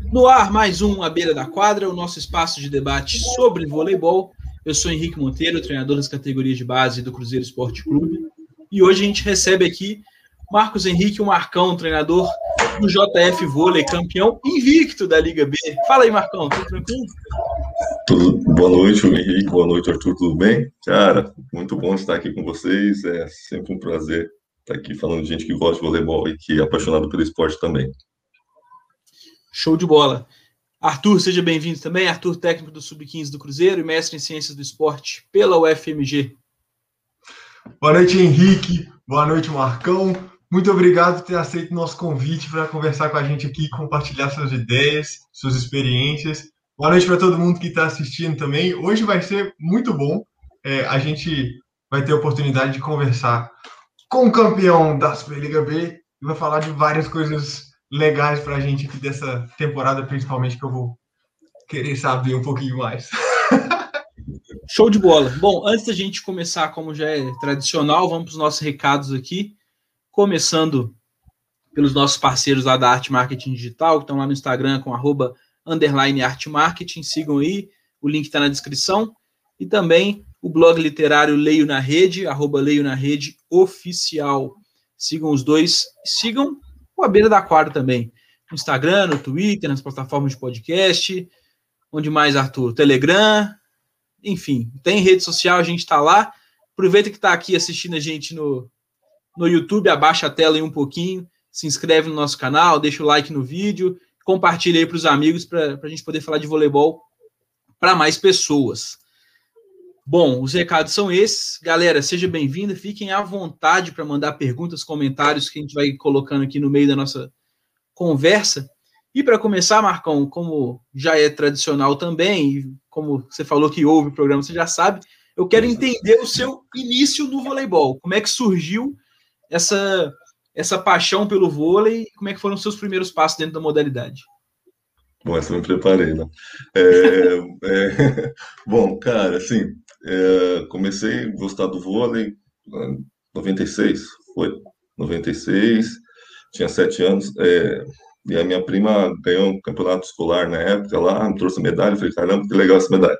No ar, mais um à beira da quadra, o nosso espaço de debate sobre voleibol. Eu sou Henrique Monteiro, treinador das categorias de base do Cruzeiro Esporte Clube. E hoje a gente recebe aqui Marcos Henrique, o Marcão, treinador do JF Vôlei, campeão invicto da Liga B. Fala aí, Marcão, tudo tranquilo? Tudo, boa noite, Henrique, boa noite, Arthur, tudo bem? Cara, muito bom estar aqui com vocês, é sempre um prazer estar aqui falando de gente que gosta de voleibol e que é apaixonado pelo esporte também. Show de bola. Arthur, seja bem-vindo também. Arthur, técnico do Sub-15 do Cruzeiro e mestre em Ciências do Esporte pela UFMG. Boa noite, Henrique. Boa noite, Marcão. Muito obrigado por ter aceito o nosso convite para conversar com a gente aqui, compartilhar suas ideias, suas experiências. Boa noite para todo mundo que está assistindo também. Hoje vai ser muito bom. É, a gente vai ter a oportunidade de conversar com o campeão da Superliga B e vai falar de várias coisas legais para a gente aqui dessa temporada, principalmente, que eu vou querer saber um pouquinho mais. Show de bola. Bom, antes da gente começar, como já é tradicional, vamos para os nossos recados aqui. Começando pelos nossos parceiros lá da Arte Marketing Digital, que estão lá no Instagram com arroba underline Arte Marketing. Sigam aí, o link está na descrição. E também o blog literário Leio na Rede, arroba Leio na Rede Oficial. Sigam os dois. Sigam o A Beira da Quadra também. No Instagram, no Twitter, nas plataformas de podcast. Onde mais, Arthur? Telegram. Enfim, tem rede social, a gente está lá. Aproveita que está aqui assistindo a gente no, no YouTube, abaixa a tela aí um pouquinho, se inscreve no nosso canal, deixa o like no vídeo, compartilha aí para os amigos para a gente poder falar de voleibol para mais pessoas. Bom, os recados são esses. Galera, seja bem-vinda. Fiquem à vontade para mandar perguntas, comentários que a gente vai colocando aqui no meio da nossa conversa. E para começar, Marcão, como já é tradicional também, e como você falou que ouve o programa, você já sabe, eu quero entender o seu início no voleibol. Como é que surgiu essa, essa paixão pelo vôlei? Como é que foram os seus primeiros passos dentro da modalidade? Bom, essa eu me preparei, né? É, é, bom, cara, assim, é, comecei a gostar do vôlei em 96, foi 96, tinha sete anos, é, e a minha prima ganhou um campeonato escolar na época lá, me trouxe medalha, falei, caramba, que legal essa medalha.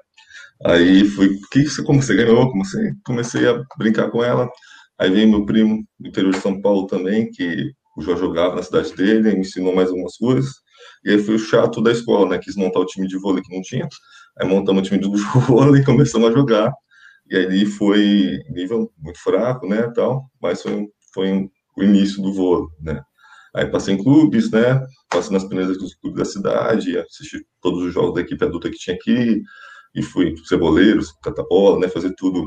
Aí fui, que, como você ganhou? Comecei, comecei a brincar com ela. Aí veio meu primo do interior de São Paulo também, que Jó jogava na cidade dele, me ensinou mais algumas coisas. E aí foi o chato da escola, né? Quis montar o time de vôlei que não tinha. Aí montamos o time do vôlei e começamos a jogar. E aí foi nível muito fraco, né, tal, mas foi, foi o início do vôlei, né. Aí passei em clubes, né, passei nas primeiras dos clubes da cidade, assisti todos os jogos da equipe adulta que tinha aqui, e fui ceboleiros, catabola, né, fazer tudo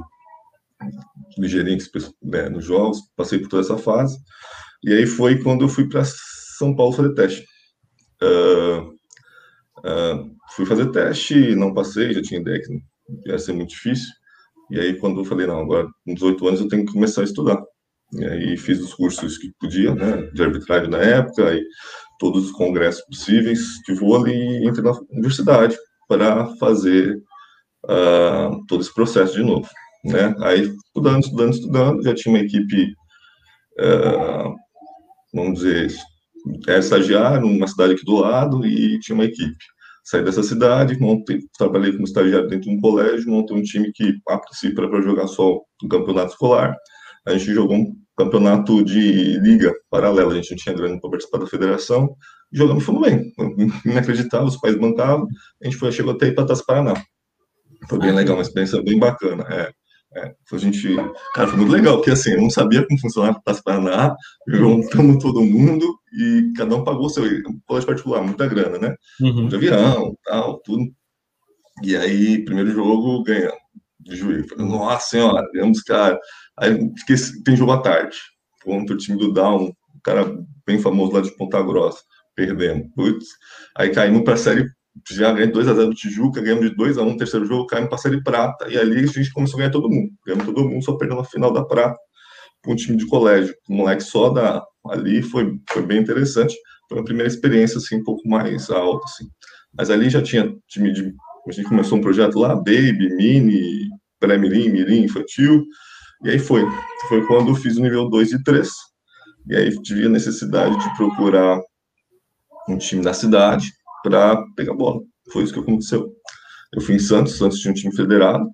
gerente né, nos jogos, passei por toda essa fase. E aí foi quando eu fui para São Paulo fazer teste. Uh, uh, fui fazer teste, não passei, já tinha ideia que ia ser muito difícil. E aí, quando eu falei, não, agora com 18 anos eu tenho que começar a estudar. E aí fiz os cursos que podia, né, de arbitragem na época, aí todos os congressos possíveis de vôlei e entrei na universidade para fazer uh, todo esse processo de novo, né. Aí, estudando, estudando, estudando, já tinha uma equipe, uh, vamos dizer, era estagiário numa cidade aqui do lado e tinha uma equipe saí dessa cidade, montei, trabalhei como estagiário dentro de um colégio, montei um time que, a princípio, era para jogar só um campeonato escolar. A gente jogou um campeonato de liga paralela, a gente não tinha grana para participar da federação, jogamos fomos bem. Inacreditável, os pais bancavam, a gente foi, chegou até Ipatas Paraná. Foi bem legal, uma experiência bem bacana. É. É, a gente, cara, foi muito legal, porque assim, eu não sabia como funcionava o Taça Paraná, juntamos todo mundo e cada um pagou o seu colégio particular, muita grana, né? Uhum. De avião, tal, tudo. E aí, primeiro jogo, ganhamos de juiz. Nossa senhora, ganhamos, cara. Aí tem jogo à tarde, contra o time do Down, um cara bem famoso lá de Ponta Grossa, perdemos. Putz. Aí caímos para a série já ganhamos 2x0 do Tijuca, ganhamos de 2x1 no terceiro jogo, caímos para a Série Prata, e ali a gente começou a ganhar todo mundo. Ganhamos todo mundo, só perdendo a final da Prata com um time de colégio. O moleque só da, ali foi, foi bem interessante. Foi uma primeira experiência, assim, um pouco mais alta, assim. Mas ali já tinha time de... A gente começou um projeto lá, Baby, Mini, Pré-Mirim, Mirim, Infantil, e aí foi. Foi quando eu fiz o nível 2 e 3, e aí tive a necessidade de procurar um time da cidade, para pegar bola. Foi isso que aconteceu. Eu fui em Santos, Santos tinha um time federado.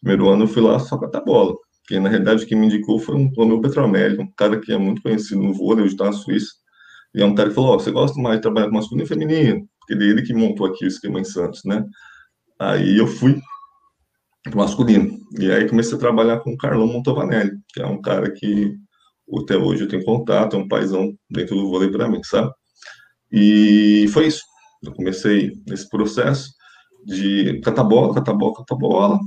Primeiro ano eu fui lá só catar bola. Porque, na realidade, quem me indicou foi um Romeu Petroamérica, um cara que é muito conhecido no vôlei, hoje está na Suíça. E é um cara que falou, oh, você gosta mais de trabalhar com masculino e feminino? Porque ele, ele que montou aqui o esquema em Santos, né? Aí eu fui masculino. E aí comecei a trabalhar com o Carlão Montovanelli, que é um cara que até hoje eu tenho contato, é um paizão dentro do vôlei para mim, sabe? E foi isso. Eu comecei nesse processo de catar bola, catar bola, catar bola.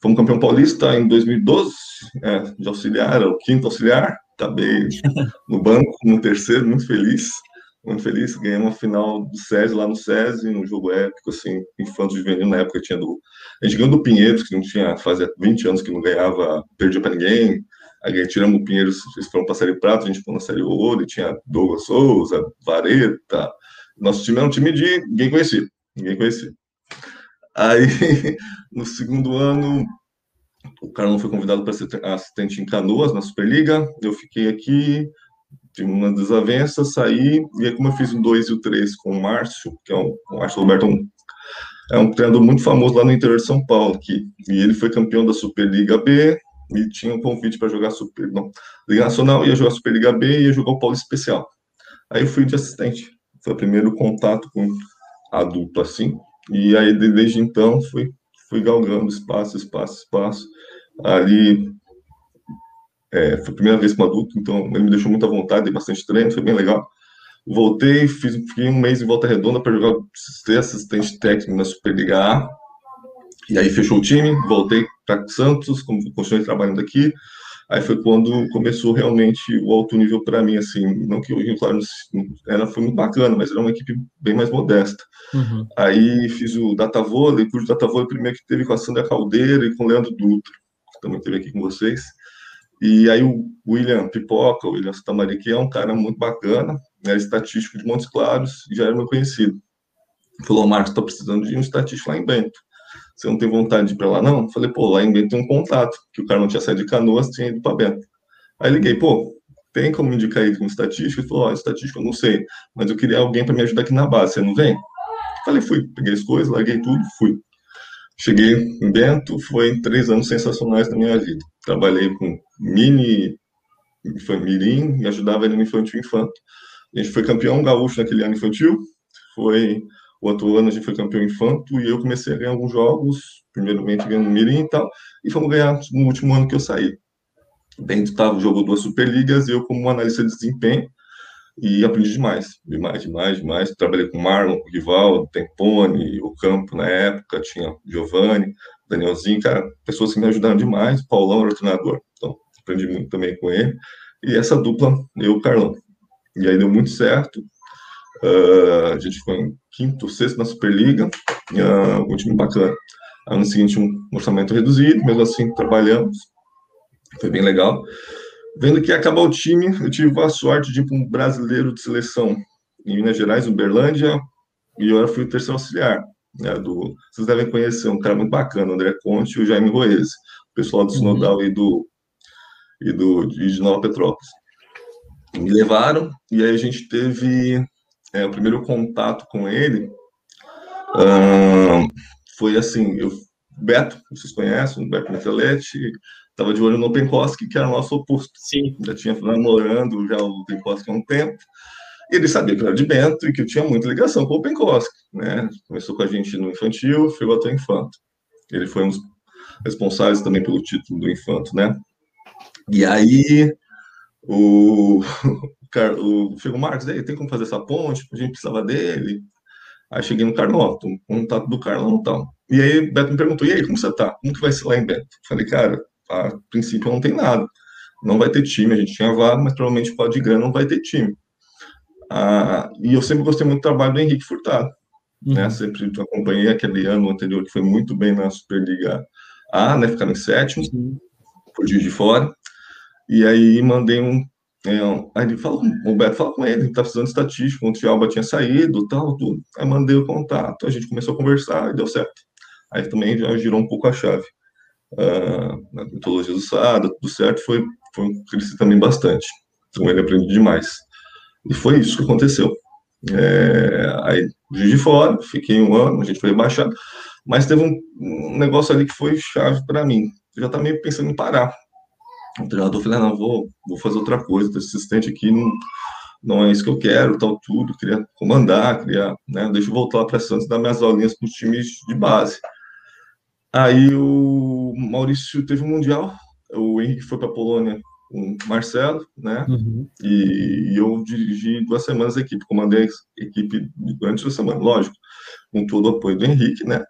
Fomos campeão paulista em 2012, é, de auxiliar, o quinto auxiliar. Acabei no banco, no terceiro, muito feliz muito feliz, ganhei uma final do SESI lá no SESI, um jogo épico, assim, infanto juvenil, na época tinha do... A gente ganhou do Pinheiros, que não tinha, fazia 20 anos que não ganhava, perdia para ninguém, aí tiramos o Pinheiros, eles foram para a Série Prata, a gente foi na Série Ouro, e tinha Douglas Souza, Vareta, nosso time era um time de ninguém conhecia, ninguém conhecia. Aí, no segundo ano, o Carlão foi convidado para ser assistente em Canoas, na Superliga, eu fiquei aqui, tive uma desavença, saí, e aí como eu fiz o 2 e o 3 com o Márcio, que é um, o Márcio Roberto é um, é um treinador muito famoso lá no interior de São Paulo, aqui, e ele foi campeão da Superliga B, e tinha um convite para jogar Super, não, Liga Nacional, ia jogar Superliga B e ia jogar o Paulo Especial. Aí eu fui de assistente, foi o primeiro contato com adulto assim, e aí desde então fui, fui galgando espaço, espaço, espaço, ali é, foi a primeira vez com adulto, então ele me deixou muita vontade, dei bastante treino, foi bem legal. Voltei, fiz, fiquei um mês em volta redonda para jogar ser assistente técnico na Superliga A. E aí fechou o time, voltei para Santos, continuei trabalhando aqui. Aí foi quando começou realmente o alto nível para mim, assim, não que o Rio Claro era, foi muito bacana, mas era uma equipe bem mais modesta. Uhum. Aí fiz o Data Vôlei, curso Data Vôlei primeiro que teve com a Sandra Caldeira e com o Leandro Dutra, que também teve aqui com vocês. E aí o William Pipoca, o William Satamari, que é um cara muito bacana, né, estatístico de Montes Claros, já era meu conhecido. Falou, Marcos, estou precisando de um estatístico lá em Bento. Você não tem vontade de ir para lá, não? Falei, pô, lá em Bento tem um contato, que o cara não tinha saído de Canoas, tinha ido para Bento. Aí liguei, pô, tem como me indicar aí como estatístico? Ele falou, ó, oh, estatístico eu não sei, mas eu queria alguém para me ajudar aqui na base, você não vem? Falei, fui, peguei as coisas, larguei tudo, fui. Cheguei em Bento, foi três anos sensacionais da minha vida. Trabalhei com mini mirim e ajudava ele no infantil infanto. A gente foi campeão gaúcho naquele ano infantil, foi o outro ano a gente foi campeão infanto e eu comecei a ganhar alguns jogos, primeiramente ganhando mirim e tal, e fomos ganhar no último ano que eu saí. Bento tava, jogou duas Superligas e eu como analista de desempenho e aprendi demais, demais, demais, demais. Trabalhei com Marlon, com o Rivaldo, Tempone, o Campo na época, tinha Giovanni, Danielzinho, cara, pessoas que me ajudaram demais. Paulão era o treinador, então aprendi muito também com ele. E essa dupla, eu e o Carlão. E aí deu muito certo. Uh, a gente foi em quinto, sexto na Superliga, uh, um time bacana. Ano seguinte, um orçamento reduzido, mesmo assim trabalhamos, foi bem legal. Vendo que ia acabar o time, eu tive a sorte de ir para um brasileiro de seleção em Minas Gerais, Uberlândia, e eu fui o terceiro auxiliar. Né, do, vocês devem conhecer um cara muito bacana, o André Conte e o Jaime Roese, o pessoal do Sinodal uhum. e do, e do de Nova Petrópolis. Me levaram, e aí a gente teve é, o primeiro contato com ele. foi assim, eu, Beto, vocês conhecem, o Beto Metelete, estava de olho no Penkoski, que era o nosso oposto. Sim. Já tinha namorando já o Penkoski há um tempo. E ele sabia que eu era de Bento e que eu tinha muita ligação com o Penkoski. Né? Começou com a gente no infantil, foi até infanto. Ele foi um dos responsáveis também pelo título do infanto, né? E aí o, o chegou o Marcos, aí tem como fazer essa ponte? A gente precisava dele. Aí cheguei no Carlão, contato do Carlão e tal. E aí Beto me perguntou, e aí, como você tá? Como que vai ser lá em Beto? Falei, cara, a princípio não tem nada. Não vai ter time, a gente tinha vaga, mas provavelmente pode de grana não vai ter time. Ah, e eu sempre gostei muito do trabalho do Henrique Furtado. Uhum. Né? Sempre acompanhei aquele ano anterior que foi muito bem na Superliga A, né? Ficaram em sétimo, uhum. por dia de fora. E aí mandei um. É, aí ele falou, o Beto fala com ele, ele tá precisando de estatística, o Tialba tinha saído, tal, tudo. Aí mandei o contato, a gente começou a conversar e deu certo. Aí também já girou um pouco a chave na mitologia do Sada, tudo certo, foi, foi cresci também bastante. Com ele aprendi demais. E foi isso que aconteceu. É, aí, de fora, fiquei um ano, a gente foi rebaixado, mas teve um, um negócio ali que foi chave para mim. Eu já estava meio pensando em parar. O treinador falou: ah, não, vou, vou fazer outra coisa, ter assistente aqui não, não é isso que eu quero, tal, tudo, queria comandar, queria, né, deixa eu voltar para Santos dar minhas aulinhas com os times de base. Aí o Maurício teve um Mundial, o Henrique foi para a Polônia com o Marcelo, né? Uhum. E, e, eu dirigi duas semanas a equipe, comandei a equipe durante duas semanas, lógico, com todo o apoio do Henrique, né?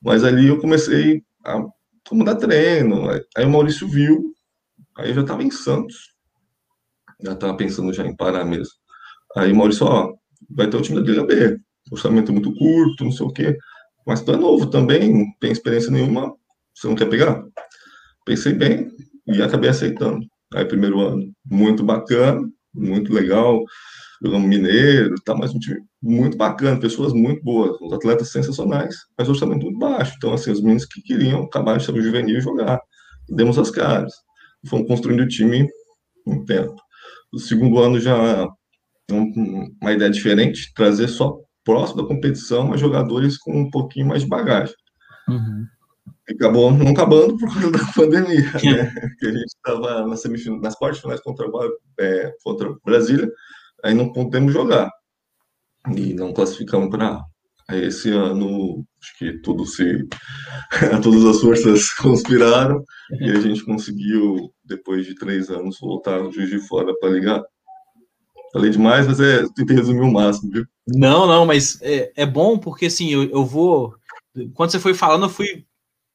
Mas ali eu comecei a comandar treino, aí o Maurício viu, aí eu já estava em Santos, já estava pensando já em parar mesmo. Aí Maurício, ó, vai ter o time da Liga B, orçamento muito curto, não sei o quê, mas tu é novo também, não tem experiência nenhuma, você não quer pegar? Pensei bem e acabei aceitando. Aí, primeiro ano, muito bacana, muito legal, jogamos Mineiro, tá, mas um time muito bacana, pessoas muito boas, uns atletas sensacionais, mas orçamento muito baixo. Então, assim, os meninos que queriam acabar de ser juvenil e jogar. Demos as caras. Fomos construindo o time um tempo. O segundo ano já uma ideia diferente, trazer só próximo da competição, mas jogadores com um pouquinho mais de bagagem. Uhum acabou não acabando por causa da pandemia, né? que a gente estava nas, nas quartas finais contra, é, contra Brasília, aí não podemos jogar. E não classificamos para esse ano, acho que tudo se. todas as forças conspiraram e a gente conseguiu, depois de três anos, voltar no Juiz de Fora para ligar. Falei demais, mas é, tentei resumir o máximo, viu? Não, não, mas é, é bom porque assim, eu, eu vou. Quando você foi falando, eu fui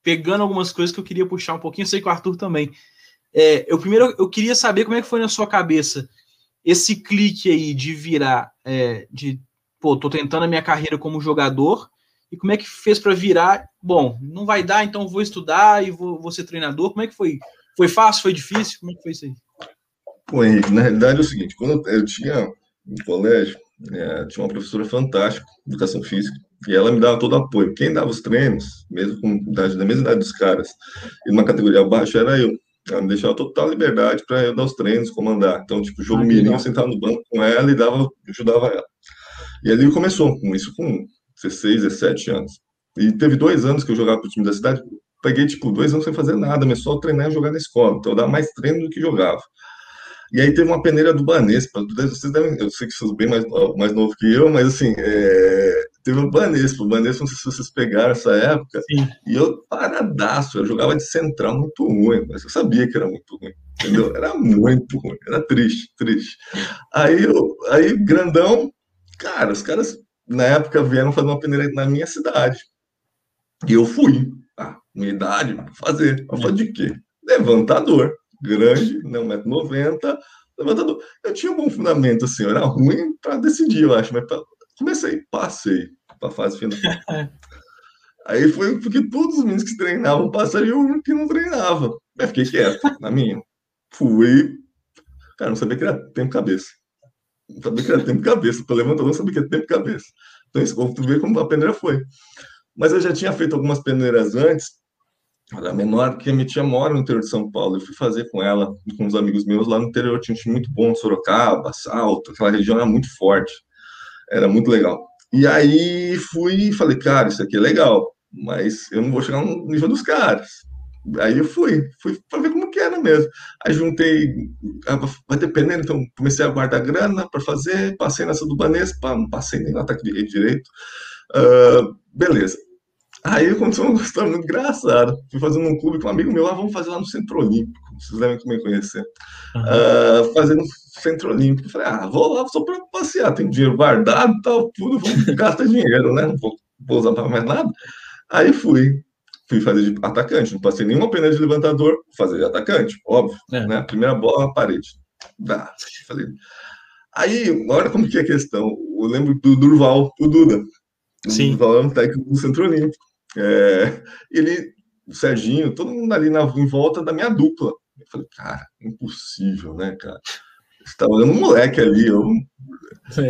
pegando algumas coisas que eu queria puxar um pouquinho, eu sei que o Arthur também. É, eu primeiro eu queria saber como é que foi na sua cabeça esse clique aí de virar, é, de pô, tô tentando a minha carreira como jogador e como é que fez para virar? Bom, não vai dar, então vou estudar e vou, vou ser treinador. Como é que foi? Foi fácil? Foi difícil? Como é que foi isso aí? Pô, Henrique, na realidade é o seguinte: quando eu tinha no colégio, é, tinha uma professora fantástica, educação física, e ela me dava todo o apoio. Quem dava os treinos, mesmo com idade, da mesma idade dos caras, e numa categoria abaixo, era eu. Ela me deixava total liberdade para eu dar os treinos, comandar. Então, tipo, jogo ah, mirim, eu sentava no banco com ela e dava, ajudava ela. E ali começou, com isso com 16, 17 anos. E teve dois anos que eu jogava pro time da cidade, peguei, tipo, dois anos sem fazer nada, mas só treinar e jogar na escola. Então, eu dava mais treino do que jogava. E aí teve uma peneira do Banespa. Vocês devem, eu sei que vocês são bem mais, mais novo que eu, mas assim, é, teve o Banespa. O Banespa, não sei se vocês pegaram essa época. Sim. E eu paradaço, eu jogava de central muito ruim, mas eu sabia que era muito ruim. Entendeu? Era muito ruim, era triste, triste. Aí, eu, aí grandão, cara, os caras na época vieram fazer uma peneira na minha cidade. E eu fui. Ah, minha idade, fazer. Eu falei de quê? Levantador grande, né, 1,90m, levantador. Eu tinha um bom fundamento, assim, eu era ruim para decidir, eu acho, mas pra... comecei, passei para a fase final. Aí foi porque todos os meninos que treinavam passaram e eu que não treinava. Aí fiquei quieto, na minha. Fui. Cara, não sabia que era tempo cabeça. Não sabia que era tempo cabeça. Para levantador, não sabia que era tempo cabeça. Então, isso, tu vê como a peneira foi. Mas eu já tinha feito algumas peneiras antes, era menor, que a minha tia mora no interior de São Paulo. Eu fui fazer com ela, com uns amigos meus lá no interior. Tinha um time muito bom, Sorocaba, Salto, aquela região era muito forte. Era muito legal. E aí fui e falei, cara, isso aqui é legal, mas eu não vou chegar no nível dos caras. Aí eu fui, fui para ver como que era mesmo. Aí juntei, ah, vai dependendo, então comecei a guardar grana para fazer, passei nessa do Banespa, não passei nem no ataque rede direito. Uh, beleza. Aí aconteceu uma história muito engraçada. Fui fazendo um clube com um amigo meu, ah, vamos fazer lá no Centro Olímpico. Vocês devem me conhecer. Uhum. Uh, fazendo Centro Olímpico. Falei, ah, vou lá só para passear. Tem dinheiro guardado e tal, tudo. Vamos gastar dinheiro, né? Não vou, vou usar para mais nada. Aí fui. Fui fazer de atacante. Não passei nenhuma pena de levantador. Fazer de atacante, óbvio. É. Né? Primeira bola na parede. Dá. Falei. Aí, olha como que é a questão. Eu lembro do Durval, o Duda. Sim. O Durval é um técnico do Centro Olímpico. É, ele, o Serginho, todo mundo ali na, em volta da minha dupla. Eu falei, cara, impossível, né, cara? Você tá olhando um moleque ali, eu,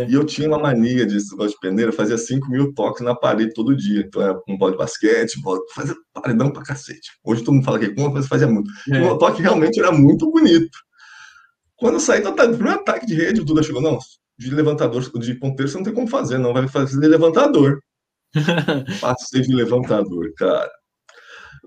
e eu tinha uma mania de negócio de peneira, fazia 5 mil toques na parede todo dia. Então era um bola de basquete, bola, fazia paredão pra cacete. Hoje todo mundo fala que é conta, mas fazia muito. É. O meu toque realmente era muito bonito. Quando eu saí do, ataque, do primeiro ataque de rede, o Duda chegou, não, de levantador, de ponteiro, você não tem como fazer, não. Vai fazer levantador. Passei de levantador, cara.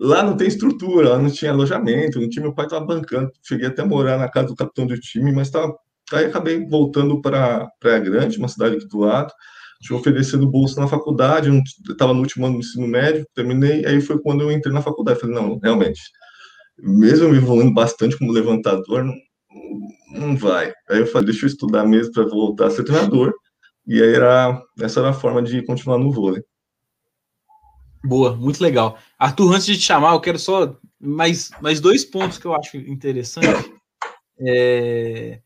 Lá não tem estrutura, lá não tinha alojamento, não tinha meu pai estava bancando. Cheguei até a morar na casa do capitão do time, mas tava, aí acabei voltando para Praia Grande, uma cidade aqui do lado. Tinha oferecido bolsa na faculdade, estava no último ano do ensino médio, terminei, aí foi quando eu entrei na faculdade. Falei, não, realmente, mesmo me evoluindo bastante como levantador, não, não vai. Aí eu falei, deixa eu estudar mesmo para voltar a ser treinador. E aí era, essa era a forma de continuar no vôlei. Boa, muito legal. Arthur, antes de te chamar, eu quero só mais, mais dois pontos que eu acho interessante. É...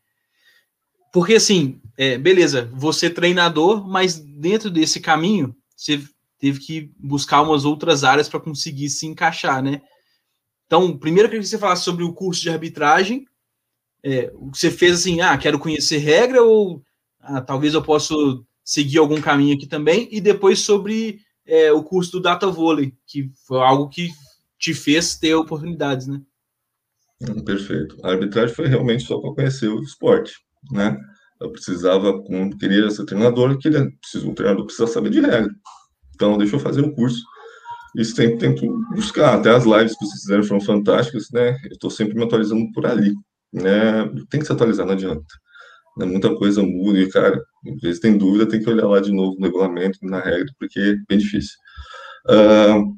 Porque, assim, é, beleza, você é treinador, mas dentro desse caminho, você teve que buscar umas outras áreas para conseguir se encaixar, né? Então, primeiro eu queria que você falasse sobre o curso de arbitragem. É, o que você fez assim, ah, quero conhecer regra ou ah, talvez eu possa seguir algum caminho aqui também. E depois sobre é, o curso do Data Volley, que foi algo que te fez ter oportunidades, né? Hum, perfeito. A arbitragem foi realmente só para conhecer o esporte, né? Eu precisava, queria ser treinador, queria, preciso, um treinador precisa saber de regra. Então, deixa eu fazer o curso. E sempre tento buscar. Até as lives que vocês fizeram foram fantásticas, né? Eu estou sempre me atualizando por ali, né? Tem que se atualizar, não adianta. Né? Muita coisa muda e, cara, às vezes tem dúvida, tem que olhar lá de novo no regulamento, na regra, porque é bem difícil. Uh,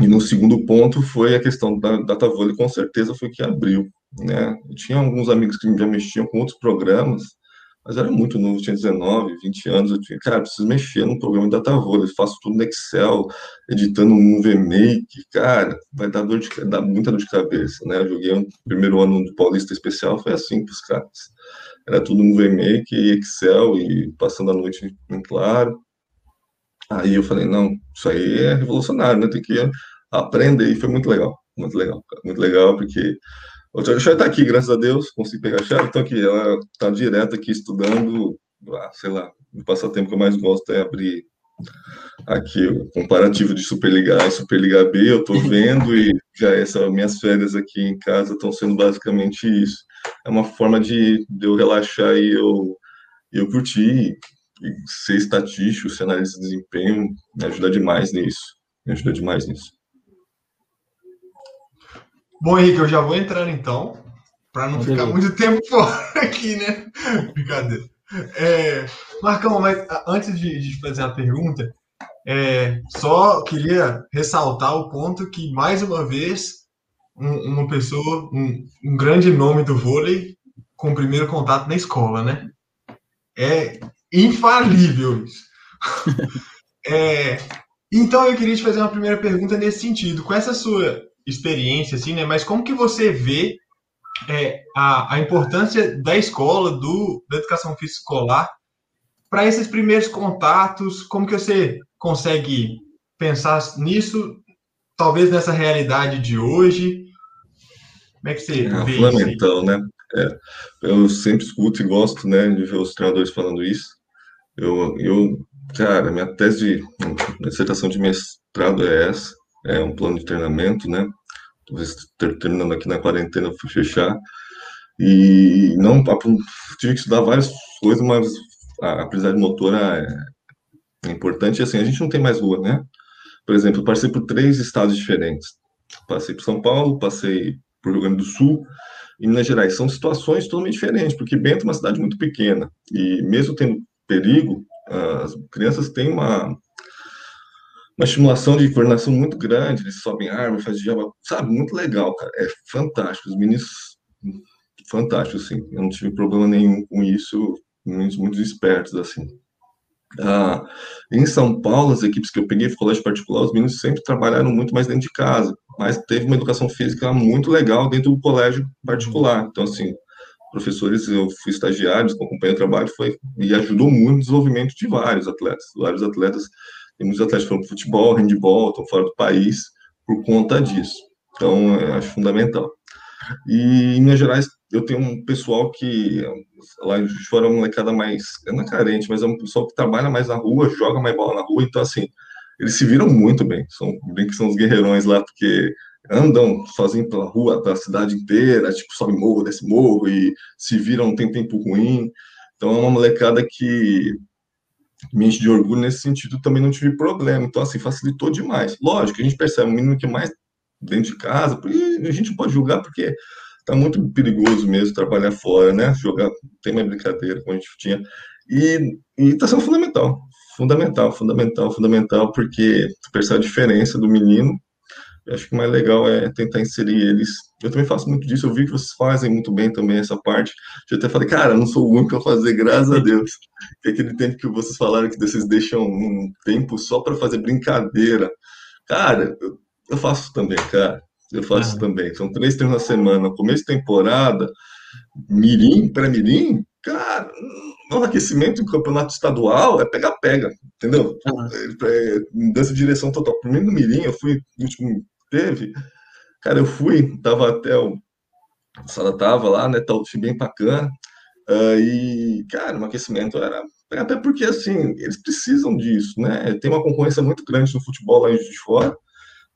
e no segundo ponto foi a questão da data vôlei, com certeza foi que abriu, né? Eu tinha alguns amigos que já mexiam com outros programas, mas era muito novo, tinha 19, 20 anos, eu tinha, cara, preciso mexer no programa de data vôlei, faço tudo no Excel, editando um VMake, cara, vai dar dor de, dar muita dor de cabeça, né? Eu joguei o primeiro ano do Paulista Especial, foi assim para os caras. Era tudo no VMake, Excel e passando a noite em claro. Aí eu falei, não, isso aí é revolucionário, né? Tem que aprender. E foi muito legal, muito legal, muito legal, porque a chave está aqui, graças a Deus, consegui pegar a chave, então aqui, ela está direto aqui estudando, ah, sei lá, o passatempo que eu mais gosto é abrir aqui o comparativo de Superliga A e Superliga B, eu estou vendo e já essas minhas férias aqui em casa estão sendo basicamente isso. É uma forma de, de eu relaxar e eu, eu curtir e ser estatístico, ser analista de desempenho, me ajuda demais nisso. Me ajuda demais nisso. Bom, Henrique, eu já vou entrando então, para não ficar muito tempo fora aqui, né? Brincadeira. É, Marcão, mas antes de, de fazer a pergunta, é, só queria ressaltar o ponto que, mais uma vez, um, uma pessoa, um, um, grande nome do vôlei, com o primeiro contato na escola, né? É infalível isso. é, então, eu queria te fazer uma primeira pergunta nesse sentido. Com essa sua experiência, assim, né? Mas como que você vê é, a, a importância da escola, do, da educação física escolar, para esses primeiros contatos? Como que você consegue pensar nisso, talvez nessa realidade de hoje? Como é que você é, vê isso? né? É, eu sempre escuto e gosto, né, de ver os treinadores falando isso. Eu, eu cara, minha tese de minha dissertação de mestrado é essa, é um plano de treinamento, né? terminando aqui na quarentena, fui fechar. E não, tive que estudar várias coisas, mas a aprendizagem motora é, é importante. E assim, a gente não tem mais rua, né? Por exemplo, eu passei por três estados diferentes. Passei por São Paulo, passei por Rio Grande do Sul e Minas Gerais. São situações totalmente diferentes, porque Bento é uma cidade muito pequena. E mesmo tendo perigo, as crianças têm uma uma estimulação de coordenação muito grande, eles sobem árvore, fazem java, sabe? Muito legal, cara. É fantástico. Os meninos, fantástico, assim. Eu não tive problema nenhum com isso, meninos muito espertos, assim. Ah, em São Paulo, as equipes que eu peguei, colégio particular, os meninos sempre trabalharam muito mais dentro de casa, mas teve uma educação física muito legal dentro do colégio particular. Então, assim, professores, eu fui estagiário, acompanhei o trabalho, foi, e ajudou muito no desenvolvimento de vários atletas. Vários atletas tem muitos atletas que foram para futebol, handball, estão fora do país por conta disso. Então, eu acho fundamental. E em Minas Gerais, eu tenho um pessoal que lá de fora é uma molecada mais, não é carente, mas é um pessoal que trabalha mais na rua, joga mais bola na rua, então assim, eles se viram muito bem, são bem que são os guerreirões lá, porque andam sozinhos pela rua, pela cidade inteira, tipo, sobe morro, desce morro, e se viram, tem tempo ruim, Então é uma molecada que me enche de orgulho nesse sentido, também não tive problema. Então, assim, facilitou demais. Lógico, a gente percebe um menino que é mais dentro de casa, porque a gente pode julgar porque tá muito perigoso mesmo trabalhar fora, né? Jogar, tem uma brincadeira como a gente tinha. E, e tá sendo fundamental, fundamental, fundamental, fundamental, porque tu percebe a diferença do menino. Eu acho que o mais legal é tentar inserir eles. Eu também faço muito disso, eu vi que vocês fazem muito bem também essa parte. Eu até falei, cara, não sou o único a fazer, graças a Deus. Que aquele tempo que vocês falaram que vocês deixam um tempo só para fazer brincadeira. Cara, eu, eu faço também, cara. Eu faço ah. também. São três treinos na semana. Começo de temporada, mirim, pré-mirim, cara, no aquecimento em campeonato estadual é pega-pega, entendeu? Ah. É, mudança de direção total. Primeiro no mirim, eu fui, no último teve, cara, eu fui, tava até o, a sala tava lá, né, tal, bem bacana, uh, e, cara, o aquecimento era até porque, assim, eles precisam disso, né? Tem uma concorrência muito grande no futebol lá de fora,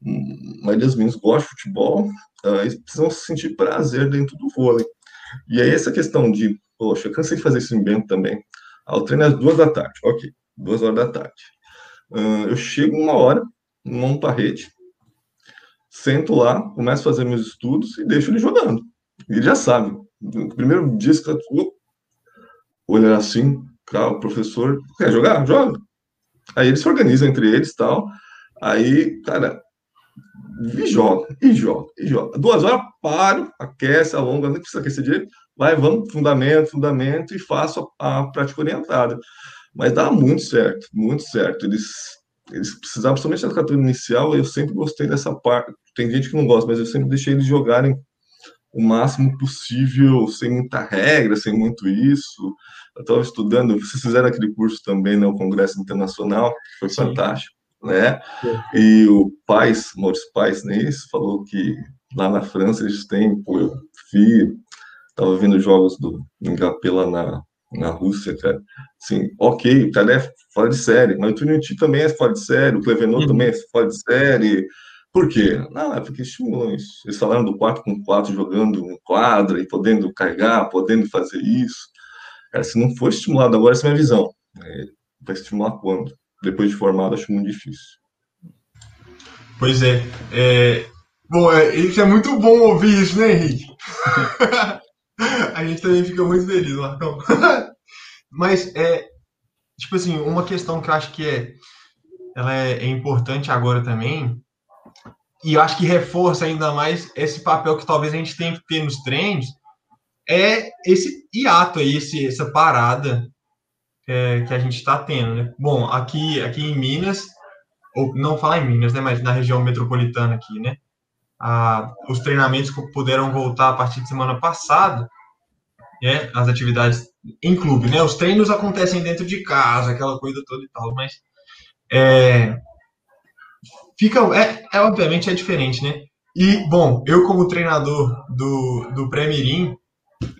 a maioria dos meninos gosta de futebol, uh, eles precisam sentir prazer dentro do vôlei. E aí essa questão de, poxa, eu cansei de fazer isso em Bento também. Ah, o treino é às duas da tarde, ok, duas horas da tarde. Uh, eu chego uma hora, monto a rede, sento lá, começo a fazer meus estudos e deixo ele jogando. Ele já sabe. Primeiro dia, você olhar assim, o professor quer jogar? Joga. Aí eles se organizam entre eles tal. Aí, cara, e joga, e joga, e joga. Duas horas, paro, aquece, alonga, nem precisa aquecer direito, vai, vamos, fundamento, fundamento, e faço a, a prática orientada. Mas dá muito certo, muito certo. Eles, eles precisavam, somente da categoria inicial, eu sempre gostei dessa parte. Tem gente que não gosta, mas eu sempre deixei eles jogarem o máximo possível, sem muita regra, sem muito isso. Eu estava estudando, vocês fizeram aquele curso também, né, o Congresso Internacional, que foi Sim. fantástico né? E o Pais, Maurício Pais, isso, falou que lá na França eles têm, pô, eu vi, tava vendo jogos do Mbappé lá na, na Rússia, cara, assim, ok, o cara é fora de série, mas o Trinity também é fora de série, o Clevenot uhum. também é fora de série, por quê? Não, é porque estimulam isso. Eles falaram do 4 com 4 jogando em quadra e podendo carregar, podendo fazer isso. Cara, se não for estimulado agora, essa é a minha visão. É, vai estimular quando? Depois de formado, acho muito difícil. Pois é. é... Bom, é, isso é muito bom ouvir isso, né, Henrique? a gente também fica muito feliz, Marcão. Mas, é, tipo assim, uma questão que eu acho que é, ela é, é importante agora também, e eu acho que reforça ainda mais esse papel que talvez a gente tenha que ter nos treinos, é esse hiato aí, esse, essa parada é, que a gente está tendo, né? Bom, aqui, aqui em Minas, ou não falar em Minas, né, mas na região metropolitana aqui, né? Ah, os treinamentos puderam voltar a partir de semana passada, né? As atividades em clube, né? Os treinos acontecem dentro de casa, aquela coisa toda e tal, mas é, fica, é, é obviamente é diferente, né? E bom, eu como treinador do do Pré-Mirim,